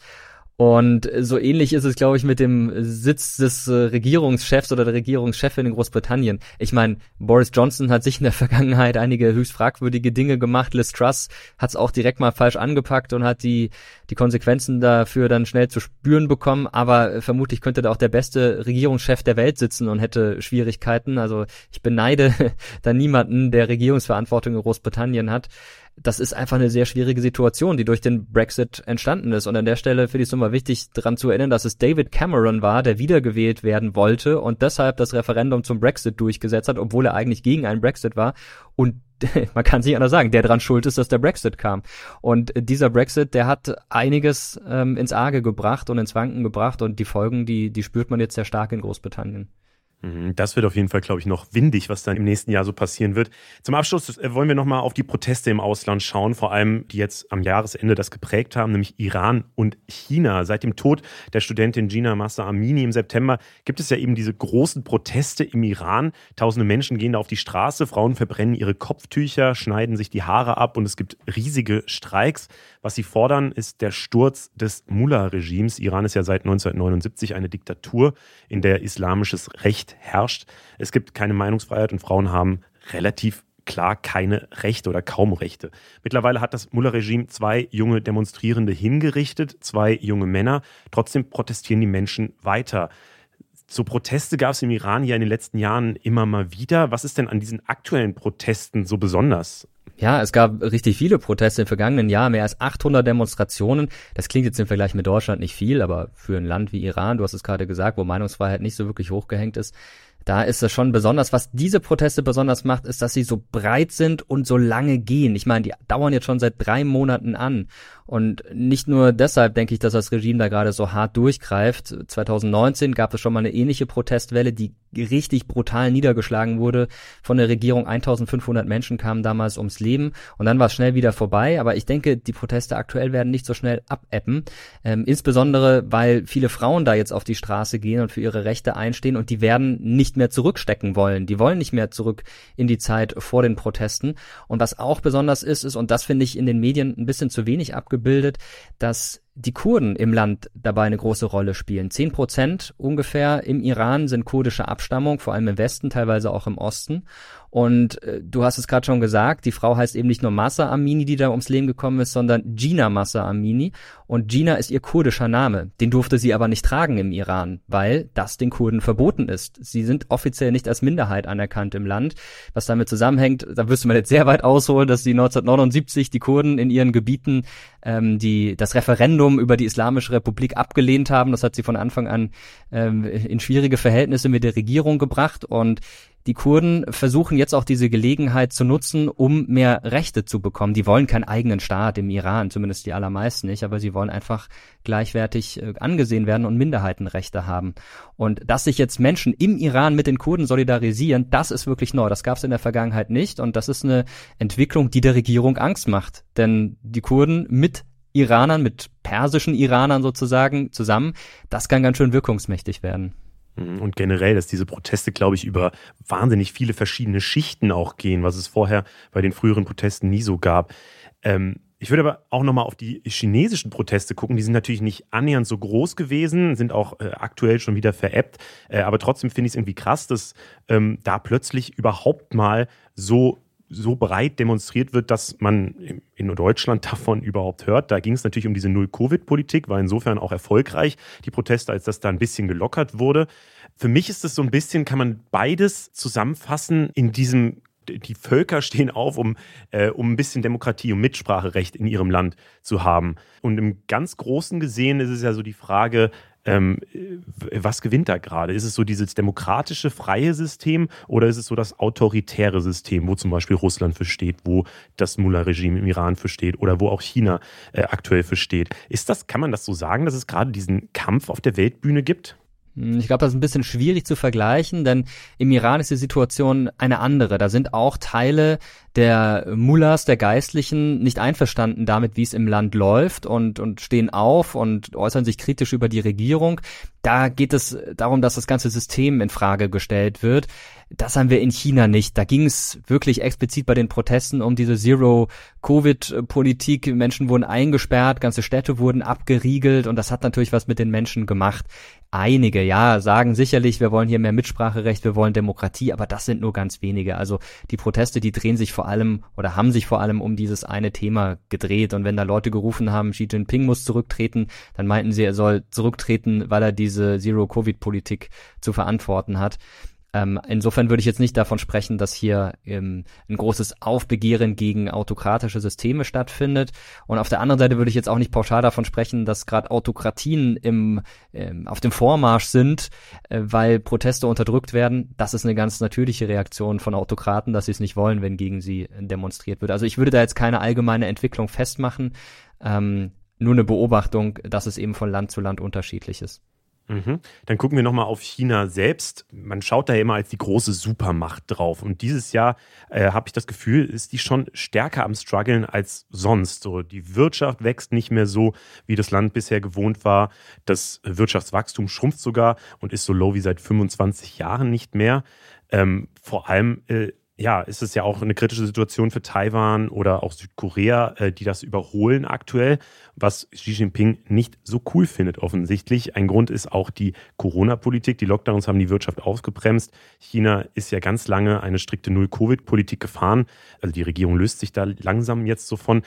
Und so ähnlich ist es, glaube ich, mit dem Sitz des äh, Regierungschefs oder der Regierungschefin in Großbritannien. Ich meine, Boris Johnson hat sich in der [LAUGHS] Vergangenheit einige höchst fragwürdige Dinge gemacht. Liz Truss hat es auch direkt mal falsch angepackt und hat die, die Konsequenzen dafür dann schnell zu spüren bekommen. Aber vermutlich könnte da auch der beste Regierungschef der Welt sitzen und hätte Schwierigkeiten. Also ich beneide [LAUGHS] da niemanden, der Regierungsverantwortung in Großbritannien hat das ist einfach eine sehr schwierige Situation, die durch den Brexit entstanden ist. Und an der Stelle finde ich es nochmal wichtig, daran zu erinnern, dass es David Cameron war, der wiedergewählt werden wollte und deshalb das Referendum zum Brexit durchgesetzt hat, obwohl er eigentlich gegen einen Brexit war. Und [LAUGHS] man kann sich anders sagen, der dran schuld ist, dass der Brexit kam. Und dieser Brexit, der hat einiges ähm, ins Arge gebracht und ins Wanken gebracht und die Folgen, die, die spürt man jetzt sehr stark in Großbritannien. Mhm, das wird auf jeden Fall, glaube ich, noch windig, was dann im nächsten Jahr so passieren wird. Zum Abschluss äh, wollen wir nochmal auf die Proteste im Ausland schauen, vor allem die jetzt am Jahresende das geprägt haben, nämlich Iran und China. Seit dem Tod der Studentin Gina Massa Amini im September gibt es ja eben diese großen Proteste im Iran. Tausende Menschen gehen da auf die Straße, Frauen verbrennen ihre Kopftücher, schneiden sich die Haare ab und es gibt riesige Streiks. Was sie fordern, ist der Sturz des Mullah-Regimes. Iran ist ja seit 1979 eine Diktatur, in der islamisches Recht herrscht. Es gibt keine Meinungsfreiheit und Frauen haben relativ klar keine Rechte oder kaum Rechte. Mittlerweile hat das Mullah-Regime zwei junge Demonstrierende hingerichtet, zwei junge Männer. Trotzdem protestieren die Menschen weiter. So Proteste gab es im Iran ja in den letzten Jahren immer mal wieder. Was ist denn an diesen aktuellen Protesten so besonders? Ja, es gab richtig viele Proteste im vergangenen Jahr, mehr als 800 Demonstrationen. Das klingt jetzt im Vergleich mit Deutschland nicht viel, aber für ein Land wie Iran, du hast es gerade gesagt, wo Meinungsfreiheit nicht so wirklich hochgehängt ist, da ist es schon besonders. Was diese Proteste besonders macht, ist, dass sie so breit sind und so lange gehen. Ich meine, die dauern jetzt schon seit drei Monaten an. Und nicht nur deshalb denke ich, dass das Regime da gerade so hart durchgreift. 2019 gab es schon mal eine ähnliche Protestwelle, die richtig brutal niedergeschlagen wurde von der Regierung. 1500 Menschen kamen damals ums Leben und dann war es schnell wieder vorbei. Aber ich denke, die Proteste aktuell werden nicht so schnell abebben. Ähm, insbesondere, weil viele Frauen da jetzt auf die Straße gehen und für ihre Rechte einstehen und die werden nicht mehr zurückstecken wollen. Die wollen nicht mehr zurück in die Zeit vor den Protesten. Und was auch besonders ist, ist, und das finde ich in den Medien ein bisschen zu wenig abgebildet, dass die Kurden im Land dabei eine große Rolle spielen. Zehn Prozent ungefähr im Iran sind kurdische Abstammung, vor allem im Westen, teilweise auch im Osten. Und äh, du hast es gerade schon gesagt, die Frau heißt eben nicht nur Massa Amini, die da ums Leben gekommen ist, sondern Gina Massa Amini. Und Gina ist ihr kurdischer Name. Den durfte sie aber nicht tragen im Iran, weil das den Kurden verboten ist. Sie sind offiziell nicht als Minderheit anerkannt im Land. Was damit zusammenhängt, da du mal jetzt sehr weit ausholen, dass sie 1979 die Kurden in ihren Gebieten ähm, die das Referendum über die Islamische Republik abgelehnt haben. Das hat sie von Anfang an ähm, in schwierige Verhältnisse mit der Regierung gebracht und die Kurden versuchen jetzt auch diese Gelegenheit zu nutzen, um mehr Rechte zu bekommen. Die wollen keinen eigenen Staat im Iran, zumindest die allermeisten nicht, aber sie wollen einfach gleichwertig äh, angesehen werden und Minderheitenrechte haben. Und dass sich jetzt Menschen im Iran mit den Kurden solidarisieren, das ist wirklich neu. Das gab es in der Vergangenheit nicht und das ist eine Entwicklung, die der Regierung Angst macht. Denn die Kurden mit Iranern, mit persischen Iranern sozusagen zusammen, das kann ganz schön wirkungsmächtig werden. Mhm. Und generell, dass diese Proteste, glaube ich, über wahnsinnig viele verschiedene Schichten auch gehen, was es vorher bei den früheren Protesten nie so gab. Ähm, ich würde aber auch nochmal auf die chinesischen Proteste gucken. Die sind natürlich nicht annähernd so groß gewesen, sind auch äh, aktuell schon wieder veräppt. Äh, aber trotzdem finde ich es irgendwie krass, dass ähm, da plötzlich überhaupt mal so so breit demonstriert wird, dass man in Deutschland davon überhaupt hört. Da ging es natürlich um diese Null-Covid-Politik, war insofern auch erfolgreich, die Proteste, als das da ein bisschen gelockert wurde. Für mich ist es so ein bisschen, kann man beides zusammenfassen in diesem die Völker stehen auf, um, äh, um ein bisschen Demokratie und Mitspracherecht in ihrem Land zu haben. Und im ganz Großen gesehen ist es ja so die Frage, ähm, was gewinnt da gerade? Ist es so dieses demokratische, freie System oder ist es so das autoritäre System, wo zum Beispiel Russland für steht, wo das Mullah-Regime im Iran für steht oder wo auch China äh, aktuell für steht? Ist das, kann man das so sagen, dass es gerade diesen Kampf auf der Weltbühne gibt? Hm, ich glaube, das ist ein bisschen schwierig zu vergleichen, denn im Iran ist die Situation eine andere. Da sind auch Teile der Mullahs, der Geistlichen, nicht einverstanden damit, wie es im Land läuft und, und stehen auf und äußern sich kritisch über die Regierung. Da geht es darum, dass das ganze System in Frage gestellt wird. Das haben wir in China nicht. Da ging es wirklich explizit bei den Protesten um diese Zero-Covid-Politik. Menschen wurden eingesperrt, ganze Städte wurden abgeriegelt und das hat natürlich was mit den Menschen gemacht. Einige, ja, sagen sicherlich, wir wollen hier mehr Mitspracherecht, wir wollen Demokratie, aber das sind nur ganz wenige. Also die Proteste, die drehen sich vor allem oder haben sich vor allem um dieses eine Thema gedreht. Und wenn da Leute gerufen haben, Xi Jinping muss zurücktreten, dann meinten sie, er soll zurücktreten, weil er diese Zero-Covid-Politik zu verantworten hat. Ähm, insofern würde ich jetzt nicht davon sprechen, dass hier ähm, ein großes Aufbegehren gegen autokratische Systeme stattfindet. Und auf der anderen Seite würde ich jetzt auch nicht pauschal davon sprechen, dass gerade Autokratien im, ähm, auf dem Vormarsch sind, äh, weil Proteste unterdrückt werden. Das ist eine ganz natürliche Reaktion von Autokraten, dass sie es nicht wollen, wenn gegen sie demonstriert wird. Also ich würde da jetzt keine allgemeine Entwicklung festmachen. Ähm, nur eine Beobachtung, dass es eben von Land zu Land unterschiedlich ist. Mhm. Dann gucken wir nochmal auf China selbst. Man schaut da immer als die große Supermacht drauf. Und dieses Jahr äh, habe ich das Gefühl, ist die schon stärker am struggeln als sonst. So, die Wirtschaft wächst nicht mehr so, wie das Land bisher gewohnt war. Das Wirtschaftswachstum schrumpft sogar und ist so low wie seit 25 Jahren nicht mehr. Ähm, vor allem äh, ja, ist es ja auch eine kritische Situation für Taiwan oder auch Südkorea, äh, die das überholen aktuell, was Xi Jinping nicht so cool findet offensichtlich. Ein Grund ist auch die Corona-Politik. Die Lockdowns haben die Wirtschaft ausgebremst. China ist ja ganz lange eine strikte Null-Covid-Politik gefahren. Also die Regierung löst sich da langsam jetzt so von.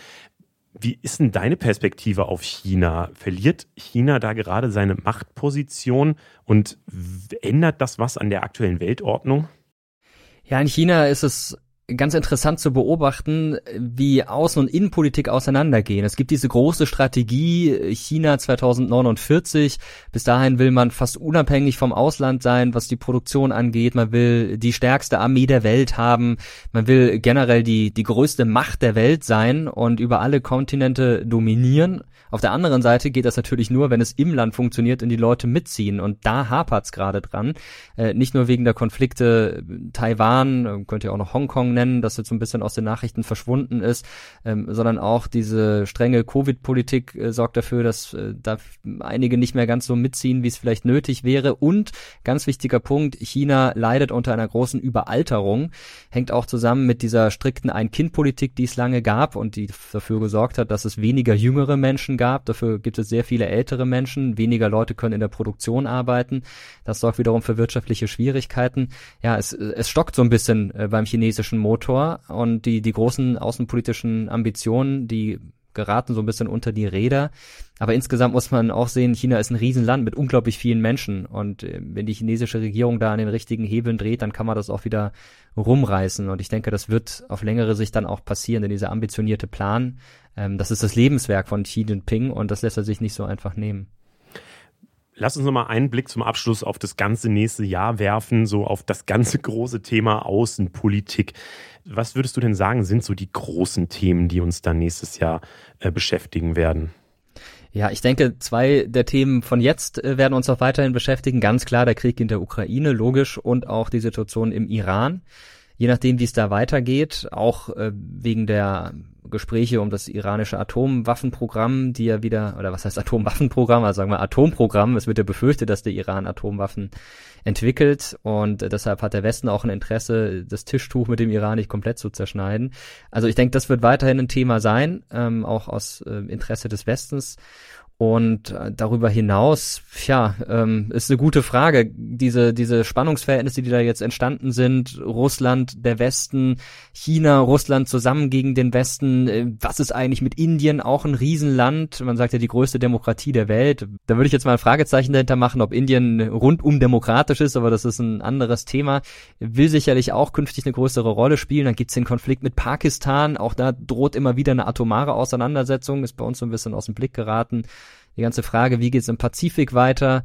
Wie ist denn deine Perspektive auf China? Verliert China da gerade seine Machtposition und ändert das was an der aktuellen Weltordnung? Ja, in China ist es ganz interessant zu beobachten, wie Außen- und Innenpolitik auseinandergehen. Es gibt diese große Strategie China 2049. Bis dahin will man fast unabhängig vom Ausland sein, was die Produktion angeht. Man will die stärkste Armee der Welt haben. Man will generell die, die größte Macht der Welt sein und über alle Kontinente dominieren. Auf der anderen Seite geht das natürlich nur, wenn es im Land funktioniert und die Leute mitziehen. Und da hapert's gerade dran. Äh, nicht nur wegen der Konflikte Taiwan, äh, könnt ihr auch noch Hongkong nennen, das jetzt so ein bisschen aus den Nachrichten verschwunden ist, ähm, sondern auch diese strenge Covid-Politik äh, sorgt dafür, dass äh, da einige nicht mehr ganz so mitziehen, wie es vielleicht nötig wäre. Und ganz wichtiger Punkt, China leidet unter einer großen Überalterung, hängt auch zusammen mit dieser strikten Ein-Kind-Politik, die es lange gab und die dafür gesorgt hat, dass es weniger jüngere Menschen gab. Dafür gibt es sehr viele ältere Menschen. Weniger Leute können in der Produktion arbeiten. Das sorgt wiederum für wirtschaftliche Schwierigkeiten. Ja, es, es stockt so ein bisschen äh, beim chinesischen Motor und die, die großen außenpolitischen Ambitionen, die geraten so ein bisschen unter die Räder. Aber insgesamt muss man auch sehen, China ist ein Riesenland mit unglaublich vielen Menschen. Und äh, wenn die chinesische Regierung da an den richtigen Hebeln dreht, dann kann man das auch wieder rumreißen. Und ich denke, das wird auf längere Sicht dann auch passieren, denn dieser ambitionierte Plan, ähm, das ist das Lebenswerk von Xi Jinping und das lässt er sich nicht so einfach nehmen. Lass uns nochmal einen Blick zum Abschluss auf das ganze nächste Jahr werfen, so auf das ganze [LAUGHS] große Thema Außenpolitik. Was würdest du denn sagen, sind so die großen Themen, die uns dann nächstes Jahr äh, beschäftigen werden? Ja, ich denke, zwei der Themen von jetzt äh, werden uns auch weiterhin beschäftigen. Ganz klar der Krieg in der Ukraine, logisch, und auch die Situation im Iran. Je nachdem, wie es da weitergeht, auch äh, wegen der Gespräche um das iranische Atomwaffenprogramm, die ja wieder, oder was heißt Atomwaffenprogramm, also sagen wir Atomprogramm, es wird ja befürchtet, dass der Iran Atomwaffen entwickelt und deshalb hat der Westen auch ein Interesse, das Tischtuch mit dem Iran nicht komplett zu zerschneiden. Also ich denke, das wird weiterhin ein Thema sein, ähm, auch aus äh, Interesse des Westens. Und äh, darüber hinaus, ja, ähm, ist eine gute Frage. Diese, diese Spannungsverhältnisse, die da jetzt entstanden sind, Russland, der Westen, China, Russland zusammen gegen den Westen, äh, was ist eigentlich mit Indien, auch ein Riesenland, man sagt ja die größte Demokratie der Welt. Da würde ich jetzt mal ein Fragezeichen dahinter machen, ob Indien rundum demokratisch ist, aber das ist ein anderes Thema. Will sicherlich auch künftig eine größere Rolle spielen. Dann gibt's den Konflikt mit Pakistan, auch da droht immer wieder eine atomare Auseinandersetzung, ist bei uns so ein bisschen aus dem Blick geraten die ganze Frage, wie geht's im Pazifik weiter?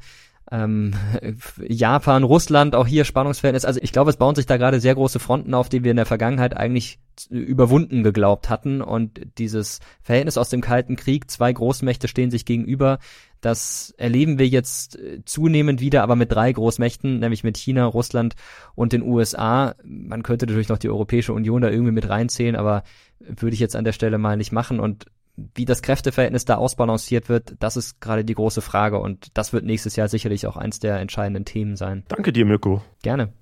Ähm, [LAUGHS] Japan, Russland, auch hier Spannungsverhältnis. Also ich glaube, es bauen sich da gerade sehr große Fronten auf, die wir in der Vergangenheit eigentlich überwunden geglaubt hatten. Und dieses Verhältnis aus dem Kalten Krieg, zwei Großmächte stehen sich gegenüber, das erleben wir jetzt äh, zunehmend wieder, aber mit drei Großmächten, nämlich mit China, Russland und den USA. Man könnte natürlich noch die Europäische Union da irgendwie mit reinzählen, aber würde ich jetzt an der Stelle mal nicht machen. Und wie das Kräfteverhältnis da ausbalanciert wird, das ist gerade die große Frage und das wird nächstes Jahr sicherlich auch eins der entscheidenden Themen sein. Danke dir, Mirko. Gerne.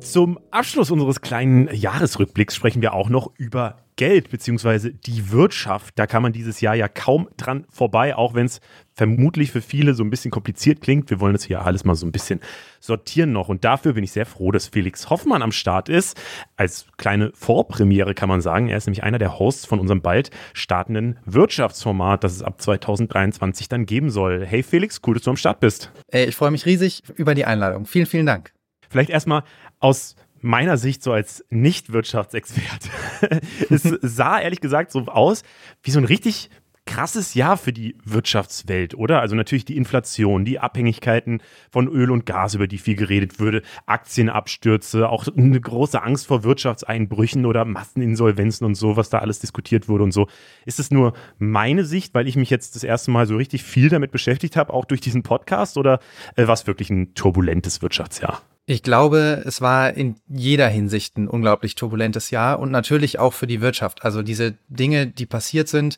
Zum Abschluss unseres kleinen Jahresrückblicks sprechen wir auch noch über Geld bzw. die Wirtschaft. Da kann man dieses Jahr ja kaum dran vorbei, auch wenn es vermutlich für viele so ein bisschen kompliziert klingt. Wir wollen das hier alles mal so ein bisschen sortieren noch. Und dafür bin ich sehr froh, dass Felix Hoffmann am Start ist. Als kleine Vorpremiere kann man sagen. Er ist nämlich einer der Hosts von unserem bald startenden Wirtschaftsformat, das es ab 2023 dann geben soll. Hey Felix, cool, dass du am Start bist. Ich freue mich riesig über die Einladung. Vielen, vielen Dank. Vielleicht erstmal aus meiner Sicht so als Nicht-Wirtschaftsexperte. [LAUGHS] es [LAUGHS] sah ehrlich gesagt so aus wie so ein richtig krasses Jahr für die Wirtschaftswelt, oder? Also natürlich die Inflation, die Abhängigkeiten von Öl und Gas, über die viel geredet würde, Aktienabstürze, auch eine große Angst vor Wirtschaftseinbrüchen oder Masseninsolvenzen und so, was da alles diskutiert wurde und so. Ist es nur meine Sicht, weil ich mich jetzt das erste Mal so richtig viel damit beschäftigt habe, auch durch diesen Podcast, oder äh, war es wirklich ein turbulentes Wirtschaftsjahr? Ich glaube, es war in jeder Hinsicht ein unglaublich turbulentes Jahr und natürlich auch für die Wirtschaft. Also diese Dinge, die passiert sind,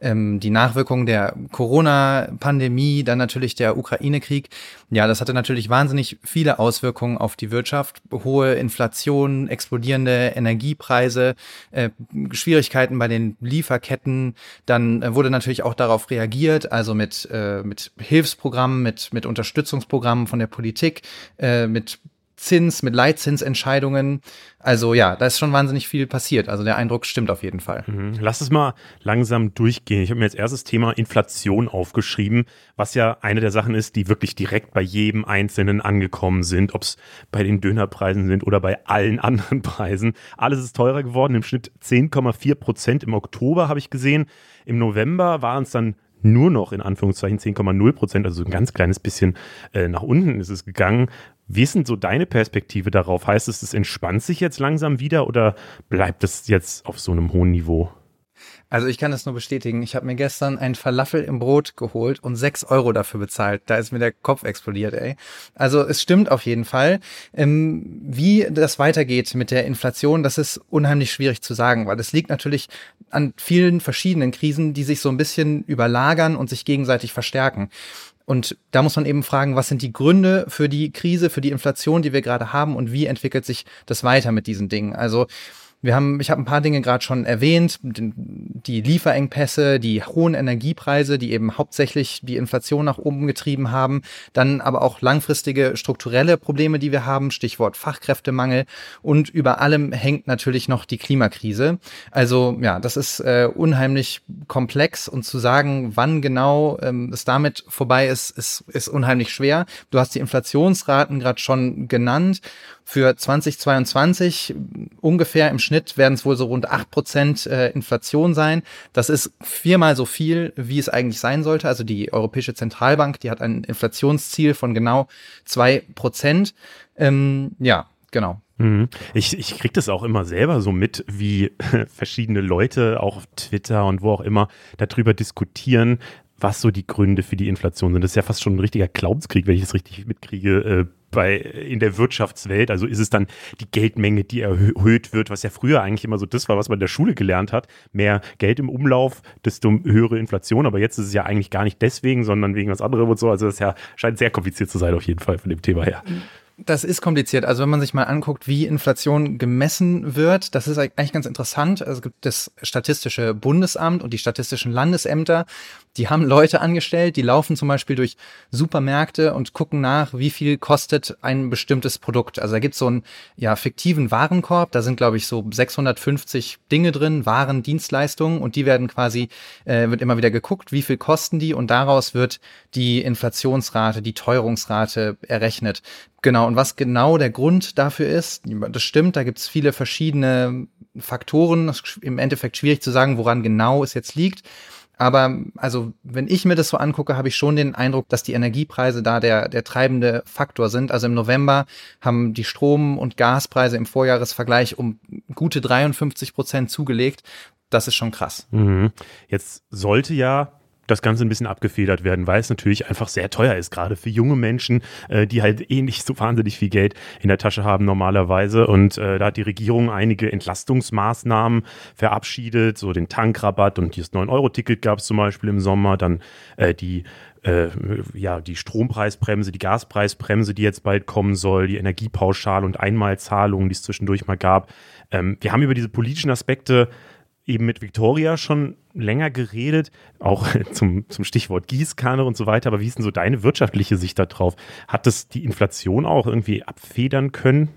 ähm, die Nachwirkungen der Corona-Pandemie, dann natürlich der Ukraine-Krieg. Ja, das hatte natürlich wahnsinnig viele Auswirkungen auf die Wirtschaft. Hohe Inflation, explodierende Energiepreise, äh, Schwierigkeiten bei den Lieferketten. Dann äh, wurde natürlich auch darauf reagiert, also mit, äh, mit Hilfsprogrammen, mit, mit Unterstützungsprogrammen von der Politik, äh, mit Zins, mit Leitzinsentscheidungen. Also ja, da ist schon wahnsinnig viel passiert. Also der Eindruck stimmt auf jeden Fall. Mhm. Lass es mal langsam durchgehen. Ich habe mir als erstes Thema Inflation aufgeschrieben, was ja eine der Sachen ist, die wirklich direkt bei jedem Einzelnen angekommen sind, ob es bei den Dönerpreisen sind oder bei allen [LAUGHS] anderen Preisen. Alles ist teurer geworden, im Schnitt 10,4 Prozent im Oktober habe ich gesehen. Im November waren es dann nur noch in Anführungszeichen 10,0 Prozent, also ein ganz kleines bisschen äh, nach unten ist es gegangen. Wie ist denn so deine Perspektive darauf? Heißt es, es entspannt sich jetzt langsam wieder oder bleibt es jetzt auf so einem hohen Niveau? Also ich kann das nur bestätigen. Ich habe mir gestern ein Falafel im Brot geholt und sechs Euro dafür bezahlt. Da ist mir der Kopf explodiert, ey. Also es stimmt auf jeden Fall. Ähm, wie das weitergeht mit der Inflation, das ist unheimlich schwierig zu sagen, weil es liegt natürlich an vielen verschiedenen Krisen, die sich so ein bisschen überlagern und sich gegenseitig verstärken. Und da muss man eben fragen, was sind die Gründe für die Krise, für die Inflation, die wir gerade haben und wie entwickelt sich das weiter mit diesen Dingen? Also wir haben, ich habe ein paar Dinge gerade schon erwähnt, die Lieferengpässe, die hohen Energiepreise, die eben hauptsächlich die Inflation nach oben getrieben haben, dann aber auch langfristige strukturelle Probleme, die wir haben, Stichwort Fachkräftemangel und über allem hängt natürlich noch die Klimakrise. Also ja, das ist äh, unheimlich komplex und zu sagen, wann genau ähm, es damit vorbei ist, ist, ist unheimlich schwer. Du hast die Inflationsraten gerade schon genannt für 2022 ungefähr im Schnitt werden es wohl so rund acht Prozent äh, Inflation sein. Das ist viermal so viel, wie es eigentlich sein sollte. Also die Europäische Zentralbank, die hat ein Inflationsziel von genau zwei Prozent. Ähm, ja, genau. Mhm. Ich, ich kriege das auch immer selber so mit, wie [LAUGHS] verschiedene Leute auch auf Twitter und wo auch immer darüber diskutieren, was so die Gründe für die Inflation sind. Das ist ja fast schon ein richtiger Glaubenskrieg, wenn ich es richtig mitkriege, äh, bei, in der Wirtschaftswelt. Also ist es dann die Geldmenge, die erhöht wird, was ja früher eigentlich immer so das war, was man in der Schule gelernt hat. Mehr Geld im Umlauf, desto höhere Inflation. Aber jetzt ist es ja eigentlich gar nicht deswegen, sondern wegen was anderem und so. Also das ja, scheint sehr kompliziert zu sein auf jeden Fall von dem Thema her. Das ist kompliziert. Also wenn man sich mal anguckt, wie Inflation gemessen wird, das ist eigentlich ganz interessant. Also es gibt das Statistische Bundesamt und die statistischen Landesämter, die haben Leute angestellt, die laufen zum Beispiel durch Supermärkte und gucken nach, wie viel kostet ein bestimmtes Produkt. Also da gibt es so einen ja, fiktiven Warenkorb, da sind, glaube ich, so 650 Dinge drin, Waren, Dienstleistungen und die werden quasi, äh, wird immer wieder geguckt, wie viel kosten die und daraus wird die Inflationsrate, die Teuerungsrate errechnet. Genau, und was genau der Grund dafür ist, das stimmt, da gibt es viele verschiedene Faktoren. Im Endeffekt schwierig zu sagen, woran genau es jetzt liegt. Aber also, wenn ich mir das so angucke, habe ich schon den Eindruck, dass die Energiepreise da der, der treibende Faktor sind. Also im November haben die Strom- und Gaspreise im Vorjahresvergleich um gute 53 Prozent zugelegt. Das ist schon krass. Mhm. Jetzt sollte ja das Ganze ein bisschen abgefedert werden, weil es natürlich einfach sehr teuer ist, gerade für junge Menschen, äh, die halt eh nicht so wahnsinnig viel Geld in der Tasche haben normalerweise. Und äh, da hat die Regierung einige Entlastungsmaßnahmen verabschiedet, so den Tankrabatt und dieses 9-Euro-Ticket gab es zum Beispiel im Sommer, dann äh, die äh, ja, die Strompreisbremse, die Gaspreisbremse, die jetzt bald kommen soll, die Energiepauschale und Einmalzahlungen, die es zwischendurch mal gab. Ähm, wir haben über diese politischen Aspekte eben mit Victoria schon länger geredet, auch [LAUGHS] zum, zum Stichwort Gießkanne und so weiter. Aber wie ist denn so deine wirtschaftliche Sicht darauf? Hat das die Inflation auch irgendwie abfedern können?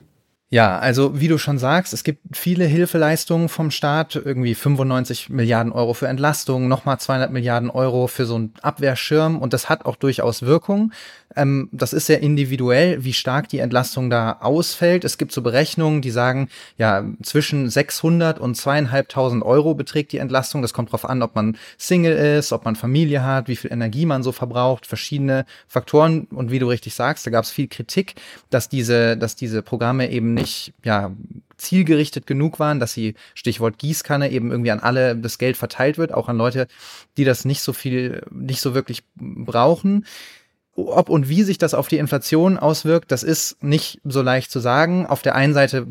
Ja, also wie du schon sagst, es gibt viele Hilfeleistungen vom Staat, irgendwie 95 Milliarden Euro für Entlastung, nochmal 200 Milliarden Euro für so einen Abwehrschirm und das hat auch durchaus Wirkung. Ähm, das ist sehr individuell, wie stark die Entlastung da ausfällt. Es gibt so Berechnungen, die sagen, ja, zwischen 600 und zweieinhalbtausend Euro beträgt die Entlastung. Das kommt darauf an, ob man Single ist, ob man Familie hat, wie viel Energie man so verbraucht, verschiedene Faktoren. Und wie du richtig sagst, da gab es viel Kritik, dass diese, dass diese Programme eben nicht, ja, zielgerichtet genug waren, dass sie, Stichwort Gießkanne, eben irgendwie an alle das Geld verteilt wird, auch an Leute, die das nicht so viel, nicht so wirklich brauchen. Ob und wie sich das auf die Inflation auswirkt, das ist nicht so leicht zu sagen. Auf der einen Seite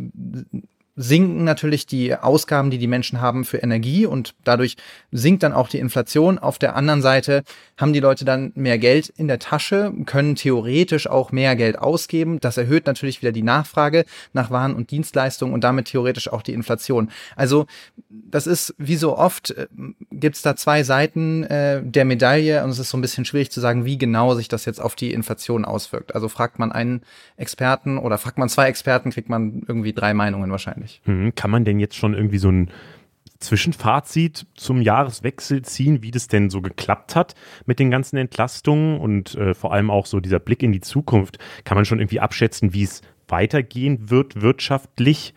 sinken natürlich die Ausgaben, die die Menschen haben für Energie und dadurch sinkt dann auch die Inflation. Auf der anderen Seite haben die Leute dann mehr Geld in der Tasche, können theoretisch auch mehr Geld ausgeben. Das erhöht natürlich wieder die Nachfrage nach Waren und Dienstleistungen und damit theoretisch auch die Inflation. Also das ist wie so oft, äh, gibt es da zwei Seiten äh, der Medaille und es ist so ein bisschen schwierig zu sagen, wie genau sich das jetzt auf die Inflation auswirkt. Also fragt man einen Experten oder fragt man zwei Experten, kriegt man irgendwie drei Meinungen wahrscheinlich nicht. Mhm. Kann man denn jetzt schon irgendwie so ein Zwischenfazit zum Jahreswechsel ziehen, wie das denn so geklappt hat mit den ganzen Entlastungen und äh, vor allem auch so dieser Blick in die Zukunft? Kann man schon irgendwie abschätzen, wie es weitergehen wird wirtschaftlich?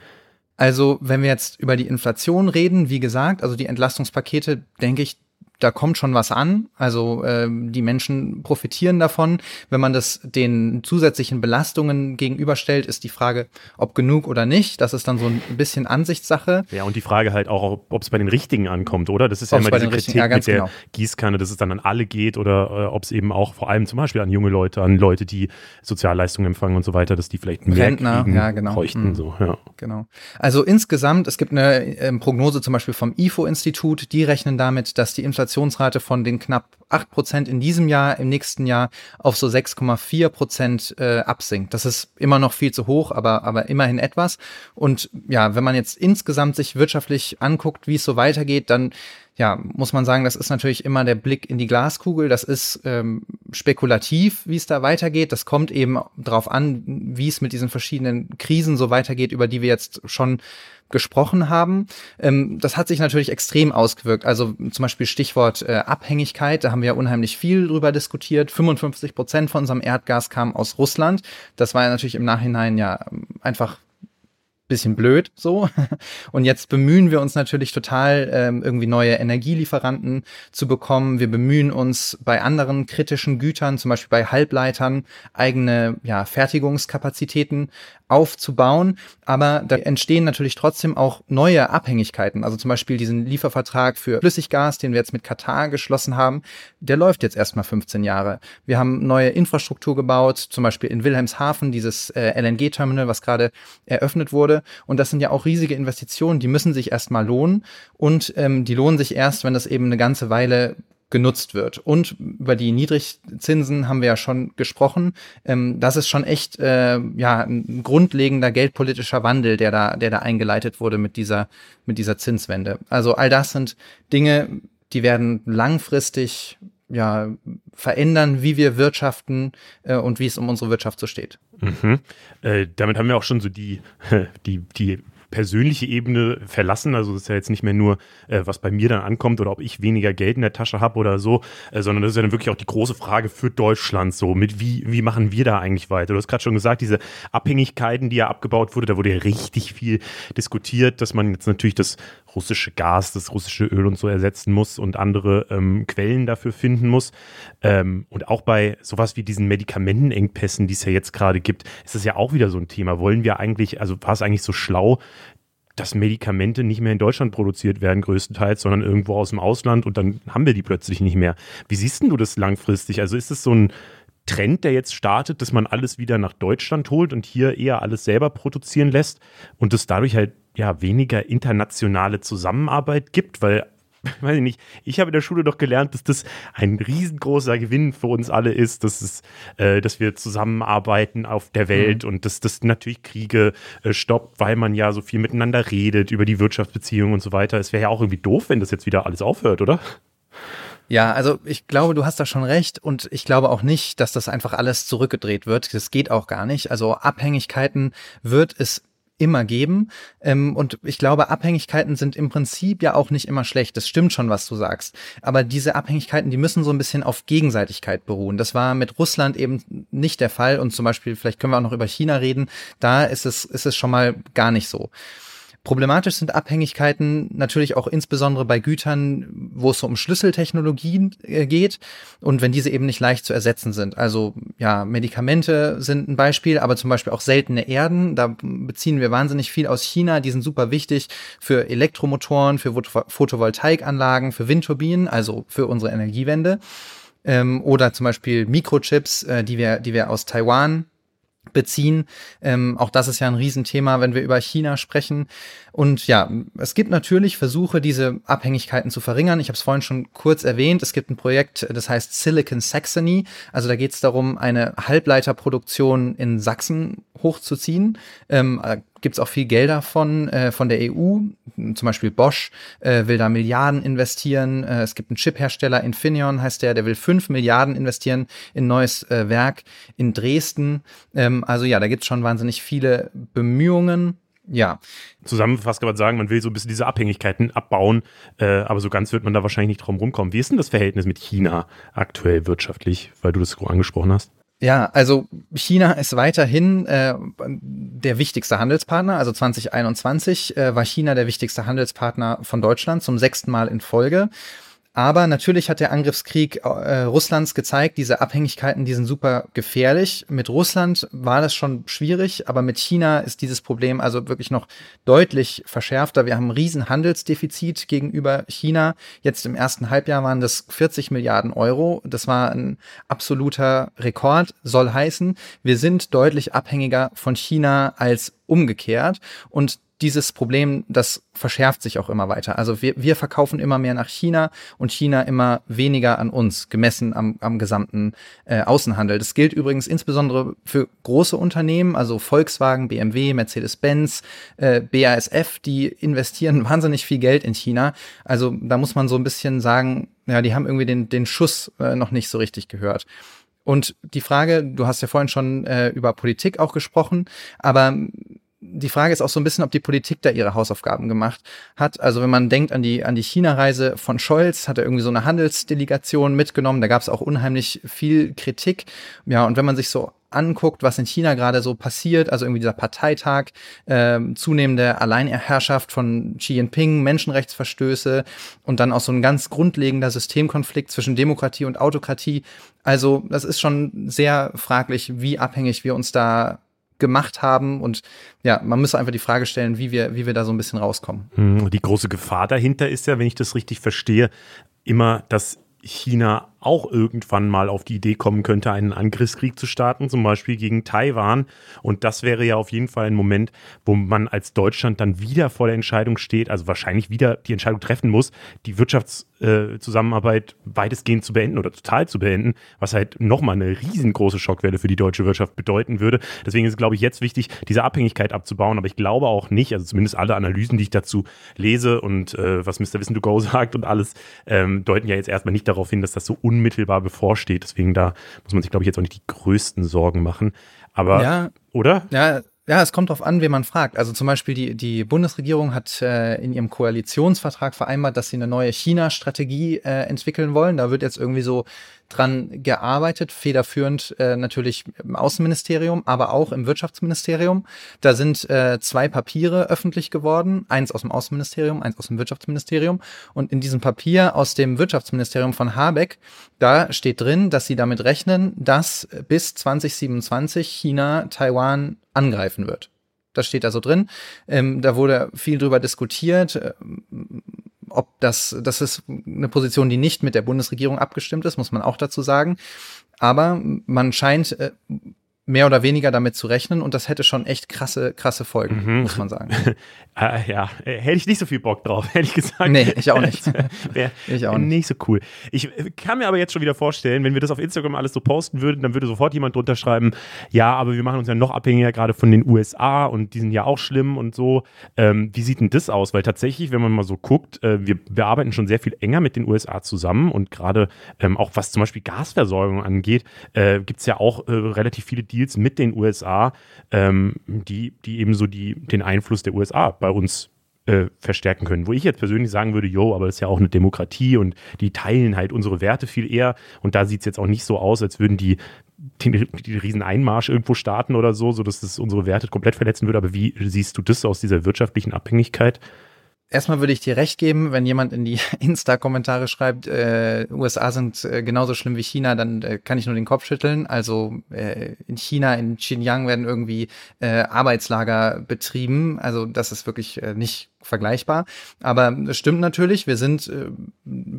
Also, wenn wir jetzt über die Inflation reden, wie gesagt, also die Entlastungspakete, denke ich, da kommt schon was an. Also äh, die Menschen profitieren davon. Wenn man das den zusätzlichen Belastungen gegenüberstellt, ist die Frage, ob genug oder nicht. Das ist dann so ein bisschen Ansichtssache. Ja, und die Frage halt auch, ob es bei den Richtigen ankommt, oder? Das ist ja immer diese Kritik ja, mit der genau. Gießkanne, dass es dann an alle geht oder äh, ob es eben auch vor allem zum Beispiel an junge Leute, an Leute, die Sozialleistungen empfangen und so weiter, dass die vielleicht mehr Rentner, kriegen, ja, genau. bräuchten. Mhm. So, ja. Genau. Also insgesamt, es gibt eine äh, Prognose zum Beispiel vom IFO-Institut, die rechnen damit, dass die Inflation Inflationsrate von den knapp 8 Prozent in diesem Jahr, im nächsten Jahr auf so 6,4 Prozent äh, absinkt. Das ist immer noch viel zu hoch, aber, aber immerhin etwas. Und ja, wenn man jetzt insgesamt sich wirtschaftlich anguckt, wie es so weitergeht, dann ja, muss man sagen, das ist natürlich immer der Blick in die Glaskugel. Das ist ähm, spekulativ, wie es da weitergeht. Das kommt eben darauf an, wie es mit diesen verschiedenen Krisen so weitergeht, über die wir jetzt schon gesprochen haben. Ähm, das hat sich natürlich extrem ausgewirkt. Also zum Beispiel Stichwort äh, Abhängigkeit, da haben wir ja unheimlich viel drüber diskutiert. 55 Prozent von unserem Erdgas kam aus Russland. Das war ja natürlich im Nachhinein ja einfach bisschen blöd so. [LAUGHS] Und jetzt bemühen wir uns natürlich total, ähm, irgendwie neue Energielieferanten zu bekommen. Wir bemühen uns bei anderen kritischen Gütern, zum Beispiel bei Halbleitern, eigene ja, Fertigungskapazitäten aufzubauen. Aber da entstehen natürlich trotzdem auch neue Abhängigkeiten. Also zum Beispiel diesen Liefervertrag für Flüssiggas, den wir jetzt mit Katar geschlossen haben, der läuft jetzt erstmal 15 Jahre. Wir haben neue Infrastruktur gebaut, zum Beispiel in Wilhelmshaven, dieses äh, LNG-Terminal, was gerade eröffnet wurde. Und das sind ja auch riesige Investitionen, die müssen sich erstmal lohnen. Und ähm, die lohnen sich erst, wenn das eben eine ganze Weile genutzt wird. Und über die Niedrigzinsen haben wir ja schon gesprochen. Ähm, das ist schon echt äh, ja ein grundlegender geldpolitischer Wandel, der da, der da eingeleitet wurde mit dieser mit dieser Zinswende. Also all das sind Dinge, die werden langfristig ja verändern, wie wir wirtschaften äh, und wie es um unsere Wirtschaft so steht. Mhm. Äh, damit haben wir auch schon so die [LAUGHS] die die persönliche Ebene verlassen. Also das ist ja jetzt nicht mehr nur, äh, was bei mir dann ankommt oder ob ich weniger Geld in der Tasche habe oder so, äh, sondern das ist ja dann wirklich auch die große Frage für Deutschland so, mit wie, wie machen wir da eigentlich weiter? Du hast gerade schon gesagt, diese Abhängigkeiten, die ja abgebaut wurde, da wurde ja richtig viel diskutiert, dass man jetzt natürlich das russische Gas, das russische Öl und so ersetzen muss und andere ähm, Quellen dafür finden muss. Ähm, und auch bei sowas wie diesen Medikamentenengpässen, die es ja jetzt gerade gibt, ist das ja auch wieder so ein Thema. Wollen wir eigentlich, also war es eigentlich so schlau, dass Medikamente nicht mehr in Deutschland produziert werden, größtenteils, sondern irgendwo aus dem Ausland und dann haben wir die plötzlich nicht mehr. Wie siehst du das langfristig? Also ist es so ein Trend, der jetzt startet, dass man alles wieder nach Deutschland holt und hier eher alles selber produzieren lässt und es dadurch halt ja weniger internationale Zusammenarbeit gibt, weil [LAUGHS] weiß ich nicht, ich habe in der Schule doch gelernt, dass das ein riesengroßer Gewinn für uns alle ist, dass, es, äh, dass wir zusammenarbeiten auf der Welt mhm. und dass das natürlich Kriege äh, stoppt, weil man ja so viel miteinander redet über die Wirtschaftsbeziehungen und so weiter. Es wäre ja auch irgendwie doof, wenn das jetzt wieder alles aufhört, oder? Ja, also ich glaube, du hast da schon recht und ich glaube auch nicht, dass das einfach alles zurückgedreht wird. Das geht auch gar nicht. Also Abhängigkeiten wird es immer geben. Ähm, und ich glaube, Abhängigkeiten sind im Prinzip ja auch nicht immer schlecht. Das stimmt schon, was du sagst. Aber diese Abhängigkeiten, die müssen so ein bisschen auf Gegenseitigkeit beruhen. Das war mit Russland eben nicht der Fall. Und zum Beispiel, vielleicht können wir auch noch über China reden. Da ist es, ist es schon mal gar nicht so. Problematisch sind Abhängigkeiten natürlich auch insbesondere bei Gütern, wo es so um Schlüsseltechnologien äh, geht und wenn diese eben nicht leicht zu ersetzen sind. Also ja, Medikamente sind ein Beispiel, aber zum Beispiel auch seltene Erden. Da beziehen wir wahnsinnig viel aus China. Die sind super wichtig für Elektromotoren, für Photovoltaikanlagen, für Windturbinen, also für unsere Energiewende. Ähm, oder zum Beispiel Mikrochips, äh, die wir, die wir aus Taiwan beziehen. Ähm, auch das ist ja ein Riesenthema, wenn wir über China sprechen. Und ja, es gibt natürlich Versuche, diese Abhängigkeiten zu verringern. Ich habe es vorhin schon kurz erwähnt. Es gibt ein Projekt, das heißt Silicon Saxony. Also da geht es darum, eine Halbleiterproduktion in Sachsen hochzuziehen. Ähm, gibt es auch viel Gelder von, äh, von der EU. Zum Beispiel Bosch äh, will da Milliarden investieren. Äh, es gibt einen Chiphersteller, Infineon heißt der, der will fünf Milliarden investieren in neues äh, Werk in Dresden. Ähm, also ja, da gibt es schon wahnsinnig viele Bemühungen. Ja. Zusammenfassend kann man sagen, man will so ein bisschen diese Abhängigkeiten abbauen, äh, aber so ganz wird man da wahrscheinlich nicht drum rumkommen. Wie ist denn das Verhältnis mit China aktuell wirtschaftlich, weil du das angesprochen hast? Ja, also China ist weiterhin äh, der wichtigste Handelspartner. Also 2021 äh, war China der wichtigste Handelspartner von Deutschland zum sechsten Mal in Folge. Aber natürlich hat der Angriffskrieg äh, Russlands gezeigt, diese Abhängigkeiten, die sind super gefährlich. Mit Russland war das schon schwierig, aber mit China ist dieses Problem also wirklich noch deutlich verschärfter. Wir haben ein riesen Handelsdefizit gegenüber China. Jetzt im ersten Halbjahr waren das 40 Milliarden Euro. Das war ein absoluter Rekord, soll heißen, wir sind deutlich abhängiger von China als umgekehrt. Und dieses Problem, das verschärft sich auch immer weiter. Also wir, wir verkaufen immer mehr nach China und China immer weniger an uns, gemessen am, am gesamten äh, Außenhandel. Das gilt übrigens insbesondere für große Unternehmen, also Volkswagen, BMW, Mercedes-Benz, äh, BASF, die investieren [LAUGHS] wahnsinnig viel Geld in China. Also da muss man so ein bisschen sagen, ja, die haben irgendwie den, den Schuss äh, noch nicht so richtig gehört. Und die Frage, du hast ja vorhin schon äh, über Politik auch gesprochen, aber die Frage ist auch so ein bisschen, ob die Politik da ihre Hausaufgaben gemacht hat. Also wenn man denkt an die, an die China-Reise von Scholz, hat er irgendwie so eine Handelsdelegation mitgenommen. Da gab es auch unheimlich viel Kritik. Ja, und wenn man sich so anguckt, was in China gerade so passiert, also irgendwie dieser Parteitag, äh, zunehmende Alleinherrschaft von Xi Jinping, Menschenrechtsverstöße und dann auch so ein ganz grundlegender Systemkonflikt zwischen Demokratie und Autokratie. Also das ist schon sehr fraglich, wie abhängig wir uns da gemacht haben. Und ja, man müsste einfach die Frage stellen, wie wir, wie wir da so ein bisschen rauskommen. Hm, die große Gefahr dahinter ist ja, wenn ich das richtig verstehe, immer, dass China auch irgendwann mal auf die Idee kommen könnte, einen Angriffskrieg zu starten, zum Beispiel gegen Taiwan. Und das wäre ja auf jeden Fall ein Moment, wo man als Deutschland dann wieder vor der Entscheidung steht, also wahrscheinlich wieder die Entscheidung treffen muss, die Wirtschaftszusammenarbeit äh, weitestgehend zu beenden oder total zu beenden, was halt nochmal eine riesengroße Schockwelle für die deutsche Wirtschaft bedeuten würde. Deswegen ist es, glaube ich, jetzt wichtig, diese Abhängigkeit abzubauen. Aber ich glaube auch nicht, also zumindest alle Analysen, die ich dazu lese und äh, was Mr. Wissen to Go [LAUGHS] sagt und alles, ähm, deuten ja jetzt erstmal nicht darauf hin, dass das so un unmittelbar bevorsteht. Deswegen da muss man sich, glaube ich, jetzt auch nicht die größten Sorgen machen. Aber, ja, oder? Ja, ja, es kommt darauf an, wen man fragt. Also zum Beispiel die, die Bundesregierung hat äh, in ihrem Koalitionsvertrag vereinbart, dass sie eine neue China-Strategie äh, entwickeln wollen. Da wird jetzt irgendwie so dran gearbeitet, federführend äh, natürlich im Außenministerium, aber auch im Wirtschaftsministerium. Da sind äh, zwei Papiere öffentlich geworden, eins aus dem Außenministerium, eins aus dem Wirtschaftsministerium. Und in diesem Papier aus dem Wirtschaftsministerium von Habeck, da steht drin, dass sie damit rechnen, dass bis 2027 China Taiwan angreifen wird. Das steht da so drin. Ähm, da wurde viel drüber diskutiert. Ähm, ob das, das ist eine Position, die nicht mit der Bundesregierung abgestimmt ist, muss man auch dazu sagen. Aber man scheint äh, mehr oder weniger damit zu rechnen und das hätte schon echt krasse, krasse Folgen, mhm. muss man sagen. äh, [LAUGHS] ja, hätte ich nicht so viel Bock drauf, [LAUGHS] ehrlich gesagt. Nee, ich auch nicht. [LAUGHS] Wäre ich auch nicht. nicht so cool. Ich kann mir aber jetzt schon wieder vorstellen, wenn wir das auf Instagram alles so posten würden, dann würde sofort jemand drunter schreiben, ja, aber wir machen uns ja noch abhängiger gerade von den USA und die sind ja auch schlimm und so. Ähm, wie sieht denn das aus? Weil tatsächlich, wenn man mal so guckt, äh, wir, wir arbeiten schon sehr viel enger mit den USA zusammen und gerade ähm, auch was zum Beispiel Gasversorgung angeht, äh, gibt es ja auch äh, relativ viele Deals mit den USA, ähm, die, die eben so die, den Einfluss der USA bei uns äh, verstärken können. Wo ich jetzt persönlich sagen würde, jo, aber das ist ja auch eine Demokratie und die teilen halt unsere Werte viel eher. Und da sieht es jetzt auch nicht so aus, als würden die den, den riesen Einmarsch irgendwo starten oder so, sodass es unsere Werte komplett verletzen würde. Aber wie siehst du das aus dieser wirtschaftlichen Abhängigkeit? Erstmal würde ich dir recht geben, wenn jemand in die [LAUGHS] Insta-Kommentare schreibt, äh, USA sind äh, genauso schlimm wie China, dann äh, kann ich nur den Kopf schütteln. Also äh, in China, in Xinjiang werden irgendwie äh, Arbeitslager betrieben. Also das ist wirklich äh, nicht vergleichbar. Aber es stimmt natürlich, wir sind äh,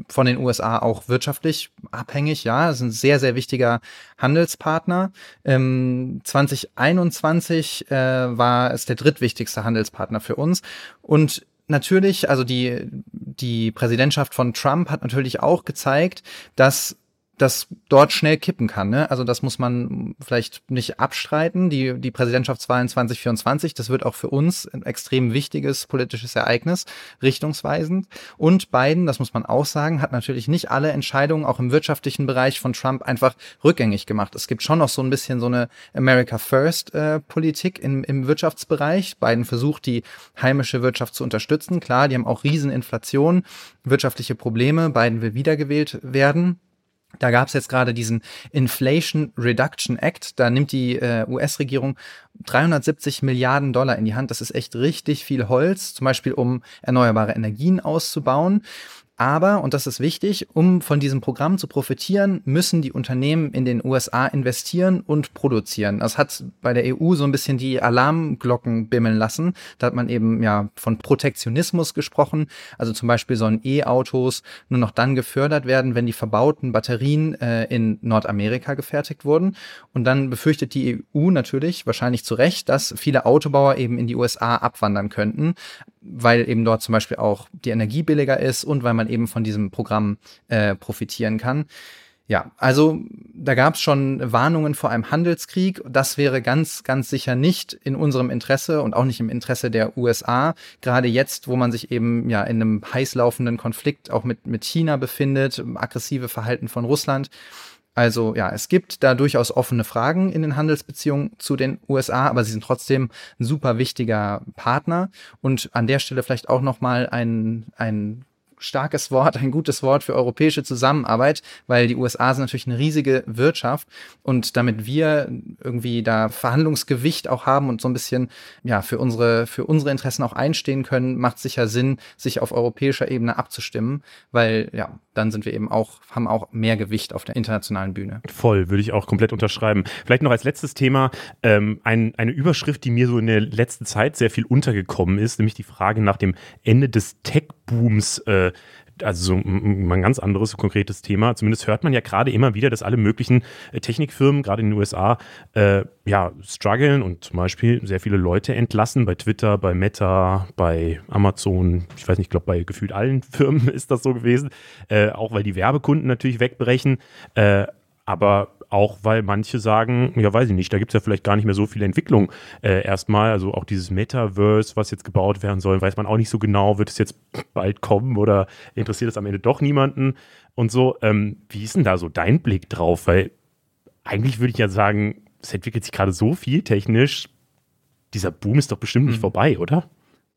von den USA auch wirtschaftlich abhängig, ja, das ist ein sehr, sehr wichtiger Handelspartner. Ähm, 2021 äh, war es der drittwichtigste Handelspartner für uns und natürlich, also die, die Präsidentschaft von Trump hat natürlich auch gezeigt, dass das dort schnell kippen kann. Ne? Also das muss man vielleicht nicht abstreiten. Die, die Präsidentschaftswahlen 2024, das wird auch für uns ein extrem wichtiges politisches Ereignis, richtungsweisend. Und Biden, das muss man auch sagen, hat natürlich nicht alle Entscheidungen auch im wirtschaftlichen Bereich von Trump einfach rückgängig gemacht. Es gibt schon noch so ein bisschen so eine America First äh, Politik im, im Wirtschaftsbereich. Biden versucht, die heimische Wirtschaft zu unterstützen. Klar, die haben auch Rieseninflation, wirtschaftliche Probleme. Biden will wiedergewählt werden. Da gab es jetzt gerade diesen Inflation Reduction Act. Da nimmt die äh, US-Regierung 370 Milliarden Dollar in die Hand. Das ist echt richtig viel Holz, zum Beispiel um erneuerbare Energien auszubauen. Aber, und das ist wichtig, um von diesem Programm zu profitieren, müssen die Unternehmen in den USA investieren und produzieren. Das hat bei der EU so ein bisschen die Alarmglocken bimmeln lassen. Da hat man eben ja von Protektionismus gesprochen. Also zum Beispiel sollen E-Autos nur noch dann gefördert werden, wenn die verbauten Batterien äh, in Nordamerika gefertigt wurden. Und dann befürchtet die EU natürlich, wahrscheinlich zu Recht, dass viele Autobauer eben in die USA abwandern könnten, weil eben dort zum Beispiel auch die Energie billiger ist und weil man man eben von diesem Programm äh, profitieren kann. Ja, also da gab es schon Warnungen vor einem Handelskrieg. Das wäre ganz, ganz sicher nicht in unserem Interesse und auch nicht im Interesse der USA. Gerade jetzt, wo man sich eben ja in einem heiß laufenden Konflikt auch mit, mit China befindet, aggressive Verhalten von Russland. Also ja, es gibt da durchaus offene Fragen in den Handelsbeziehungen zu den USA, aber sie sind trotzdem ein super wichtiger Partner. Und an der Stelle vielleicht auch noch mal ein, ein starkes Wort, ein gutes Wort für europäische Zusammenarbeit, weil die USA sind natürlich eine riesige Wirtschaft und damit wir irgendwie da Verhandlungsgewicht auch haben und so ein bisschen ja für unsere für unsere Interessen auch einstehen können, macht sicher Sinn, sich auf europäischer Ebene abzustimmen, weil ja dann sind wir eben auch haben auch mehr Gewicht auf der internationalen Bühne. Voll, würde ich auch komplett unterschreiben. Vielleicht noch als letztes Thema ähm, ein, eine Überschrift, die mir so in der letzten Zeit sehr viel untergekommen ist, nämlich die Frage nach dem Ende des Tech-Booms. Äh, also so ein, ganz anderes, konkretes Thema. Zumindest hört man ja gerade immer wieder, dass alle möglichen äh, Technikfirmen, gerade in den USA, äh, ja, strugglen und zum Beispiel sehr viele Leute entlassen. Bei Twitter, bei Meta, bei Amazon, ich weiß nicht, ich glaube, bei gefühlt allen [LAUGHS] Firmen ist das so gewesen. Äh, auch weil die Werbekunden natürlich wegbrechen. Äh, aber auch weil manche sagen, ja, weiß ich nicht, da gibt es ja vielleicht gar nicht mehr so viel Entwicklung äh, erstmal. Also auch dieses Metaverse, was jetzt gebaut werden soll, weiß man auch nicht so genau, wird es jetzt bald kommen oder interessiert es am Ende doch niemanden und so. Ähm, wie ist denn da so dein Blick drauf? Weil eigentlich würde ich ja sagen, es entwickelt sich gerade so viel technisch. Dieser Boom ist doch bestimmt nicht hm. vorbei, oder?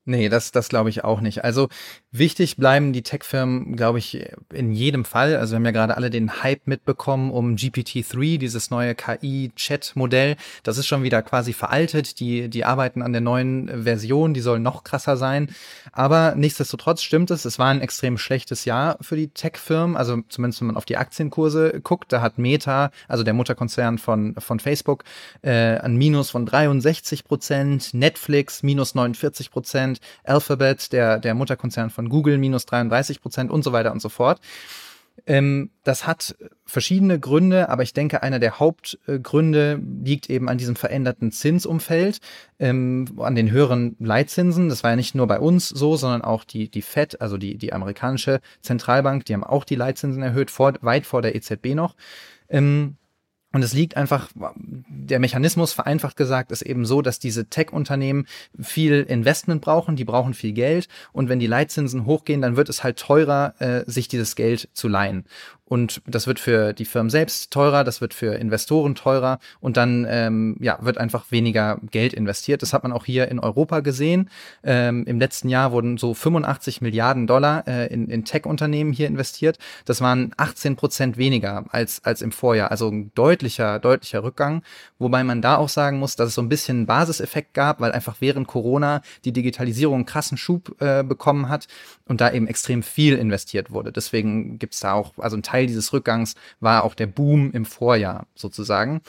Nee, das, das glaube ich auch nicht. Also wichtig bleiben die Tech-Firmen, glaube ich, in jedem Fall. Also wir haben ja gerade alle den Hype mitbekommen um GPT-3, dieses neue KI-Chat-Modell. Das ist schon wieder quasi veraltet. Die, die arbeiten an der neuen Version, die soll noch krasser sein. Aber nichtsdestotrotz stimmt es, es war ein extrem schlechtes Jahr für die Tech-Firmen. Also zumindest wenn man auf die Aktienkurse guckt, da hat Meta, also der Mutterkonzern von, von Facebook, äh, ein Minus von 63 Prozent, Netflix minus 49 Prozent. Alphabet, der, der Mutterkonzern von Google, minus 33 Prozent und so weiter und so fort. Ähm, das hat verschiedene Gründe, aber ich denke, einer der Hauptgründe liegt eben an diesem veränderten Zinsumfeld, ähm, an den höheren Leitzinsen. Das war ja nicht nur bei uns so, sondern auch die, die Fed, also die, die amerikanische Zentralbank, die haben auch die Leitzinsen erhöht, vor, weit vor der EZB noch. Ähm, und es liegt einfach, der Mechanismus vereinfacht gesagt ist eben so, dass diese Tech-Unternehmen viel Investment brauchen, die brauchen viel Geld und wenn die Leitzinsen hochgehen, dann wird es halt teurer, äh, sich dieses Geld zu leihen. Und das wird für die Firmen selbst teurer, das wird für Investoren teurer und dann ähm, ja, wird einfach weniger Geld investiert. Das hat man auch hier in Europa gesehen. Ähm, Im letzten Jahr wurden so 85 Milliarden Dollar äh, in, in Tech-Unternehmen hier investiert. Das waren 18 Prozent weniger als, als im Vorjahr. Also ein deutlicher, deutlicher Rückgang. Wobei man da auch sagen muss, dass es so ein bisschen einen Basiseffekt gab, weil einfach während Corona die Digitalisierung einen krassen Schub äh, bekommen hat und da eben extrem viel investiert wurde. Deswegen gibt's da auch, also ein Teil Teil dieses Rückgangs war auch der Boom im Vorjahr sozusagen.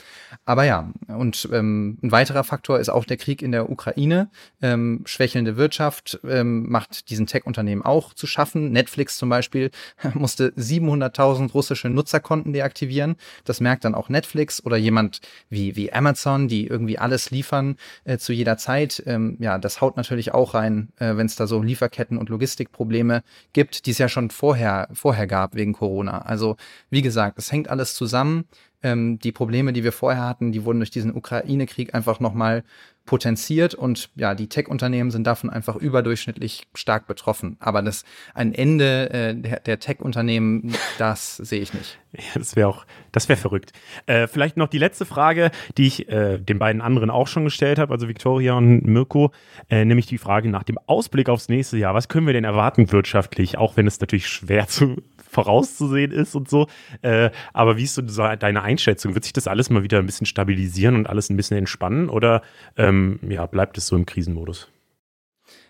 Aber ja, und ähm, ein weiterer Faktor ist auch der Krieg in der Ukraine. Ähm, schwächelnde Wirtschaft ähm, macht diesen Tech-Unternehmen auch zu schaffen. Netflix zum Beispiel [LAUGHS] musste 700.000 russische Nutzerkonten deaktivieren. Das merkt dann auch Netflix oder jemand wie, wie Amazon, die irgendwie alles liefern äh, zu jeder Zeit. Ähm, ja, das haut natürlich auch rein, äh, wenn es da so Lieferketten und Logistikprobleme gibt, die es ja schon vorher, vorher gab wegen Corona. Also wie gesagt, es hängt alles zusammen. Ähm, die Probleme, die wir vorher hatten, die wurden durch diesen Ukraine-Krieg einfach nochmal potenziert und ja, die Tech-Unternehmen sind davon einfach überdurchschnittlich stark betroffen. Aber das ein Ende äh, der, der Tech-Unternehmen, das sehe ich nicht. Das wäre auch, das wäre verrückt. Äh, vielleicht noch die letzte Frage, die ich äh, den beiden anderen auch schon gestellt habe, also Victoria und Mirko, äh, nämlich die Frage nach dem Ausblick aufs nächste Jahr. Was können wir denn erwarten wirtschaftlich, auch wenn es natürlich schwer zu vorauszusehen ist und so. Äh, aber wie ist so deine Einschätzung? Wird sich das alles mal wieder ein bisschen stabilisieren und alles ein bisschen entspannen oder ähm, ja, bleibt es so im Krisenmodus?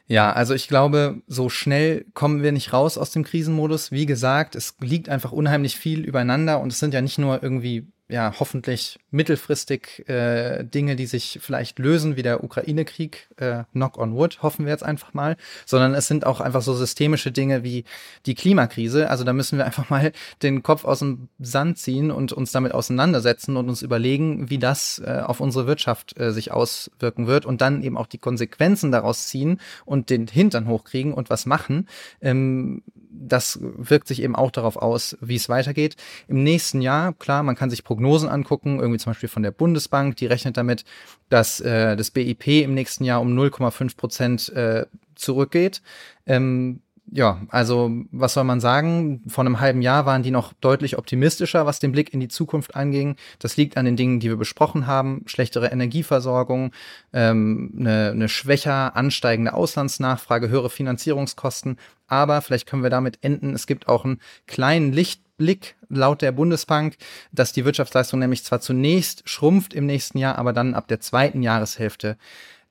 Ja, also ich glaube, so schnell kommen wir nicht raus aus dem Krisenmodus. Wie gesagt, es liegt einfach unheimlich viel übereinander und es sind ja nicht nur irgendwie ja, hoffentlich mittelfristig äh, Dinge, die sich vielleicht lösen, wie der Ukraine-Krieg, äh, knock on wood, hoffen wir jetzt einfach mal, sondern es sind auch einfach so systemische Dinge wie die Klimakrise. Also da müssen wir einfach mal den Kopf aus dem Sand ziehen und uns damit auseinandersetzen und uns überlegen, wie das äh, auf unsere Wirtschaft äh, sich auswirken wird und dann eben auch die Konsequenzen daraus ziehen und den Hintern hochkriegen und was machen. Ähm, das wirkt sich eben auch darauf aus, wie es weitergeht. Im nächsten Jahr, klar, man kann sich Prognosen angucken, irgendwie zum Beispiel von der Bundesbank, die rechnet damit, dass äh, das BIP im nächsten Jahr um 0,5 Prozent äh, zurückgeht. Ähm, ja, also was soll man sagen? Vor einem halben Jahr waren die noch deutlich optimistischer, was den Blick in die Zukunft anging. Das liegt an den Dingen, die wir besprochen haben. Schlechtere Energieversorgung, ähm, eine, eine schwächer ansteigende Auslandsnachfrage, höhere Finanzierungskosten. Aber vielleicht können wir damit enden. Es gibt auch einen kleinen Lichtblick laut der Bundesbank, dass die Wirtschaftsleistung nämlich zwar zunächst schrumpft im nächsten Jahr, aber dann ab der zweiten Jahreshälfte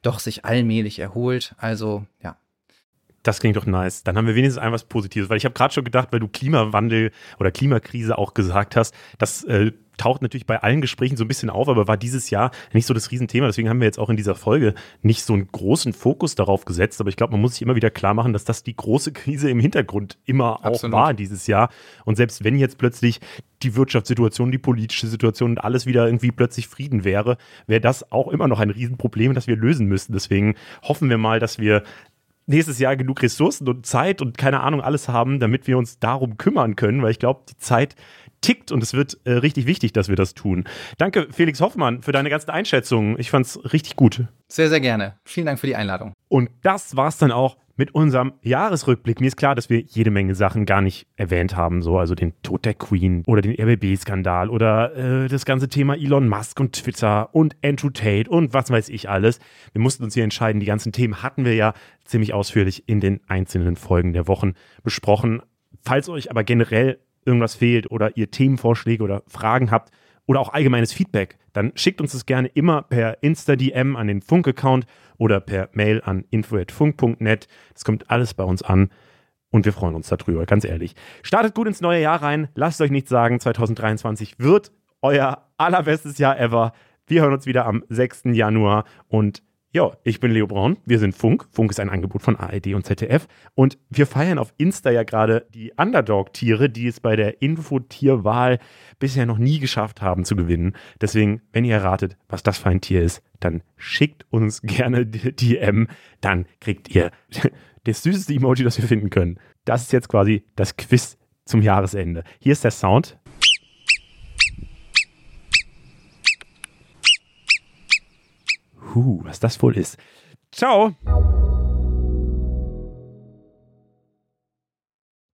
doch sich allmählich erholt. Also ja, das klingt doch nice. Dann haben wir wenigstens ein was Positives, weil ich habe gerade schon gedacht, weil du Klimawandel oder Klimakrise auch gesagt hast, das äh, taucht natürlich bei allen Gesprächen so ein bisschen auf, aber war dieses Jahr nicht so das Riesenthema. Deswegen haben wir jetzt auch in dieser Folge nicht so einen großen Fokus darauf gesetzt. Aber ich glaube, man muss sich immer wieder klar machen, dass das die große Krise im Hintergrund immer Absolut. auch war dieses Jahr. Und selbst wenn jetzt plötzlich die Wirtschaftssituation, die politische Situation und alles wieder irgendwie plötzlich Frieden wäre, wäre das auch immer noch ein Riesenproblem, das wir lösen müssten. Deswegen hoffen wir mal, dass wir nächstes Jahr genug Ressourcen und Zeit und keine Ahnung alles haben, damit wir uns darum kümmern können, weil ich glaube, die Zeit tickt und es wird äh, richtig wichtig, dass wir das tun. Danke, Felix Hoffmann, für deine ganzen Einschätzungen. Ich fand es richtig gut. Sehr, sehr gerne. Vielen Dank für die Einladung. Und das war's dann auch mit unserem Jahresrückblick. Mir ist klar, dass wir jede Menge Sachen gar nicht erwähnt haben, so also den Tod der Queen oder den RBB-Skandal oder äh, das ganze Thema Elon Musk und Twitter und Andrew Tate und was weiß ich alles. Wir mussten uns hier entscheiden. Die ganzen Themen hatten wir ja ziemlich ausführlich in den einzelnen Folgen der Wochen besprochen. Falls euch aber generell irgendwas fehlt oder ihr Themenvorschläge oder Fragen habt oder auch allgemeines Feedback, dann schickt uns das gerne immer per Insta-DM an den Funk-Account oder per Mail an info.funk.net. Das kommt alles bei uns an und wir freuen uns darüber, ganz ehrlich. Startet gut ins neue Jahr rein, lasst euch nichts sagen, 2023 wird euer allerbestes Jahr ever. Wir hören uns wieder am 6. Januar und ja, ich bin Leo Braun, wir sind Funk. Funk ist ein Angebot von ARD und ZDF und wir feiern auf Insta ja gerade die Underdog-Tiere, die es bei der Infotierwahl bisher noch nie geschafft haben zu gewinnen. Deswegen, wenn ihr erratet, was das für ein Tier ist, dann schickt uns gerne die DM, dann kriegt ihr [LAUGHS] das süßeste Emoji, das wir finden können. Das ist jetzt quasi das Quiz zum Jahresende. Hier ist der Sound. Huh, was das wohl ist. Ciao!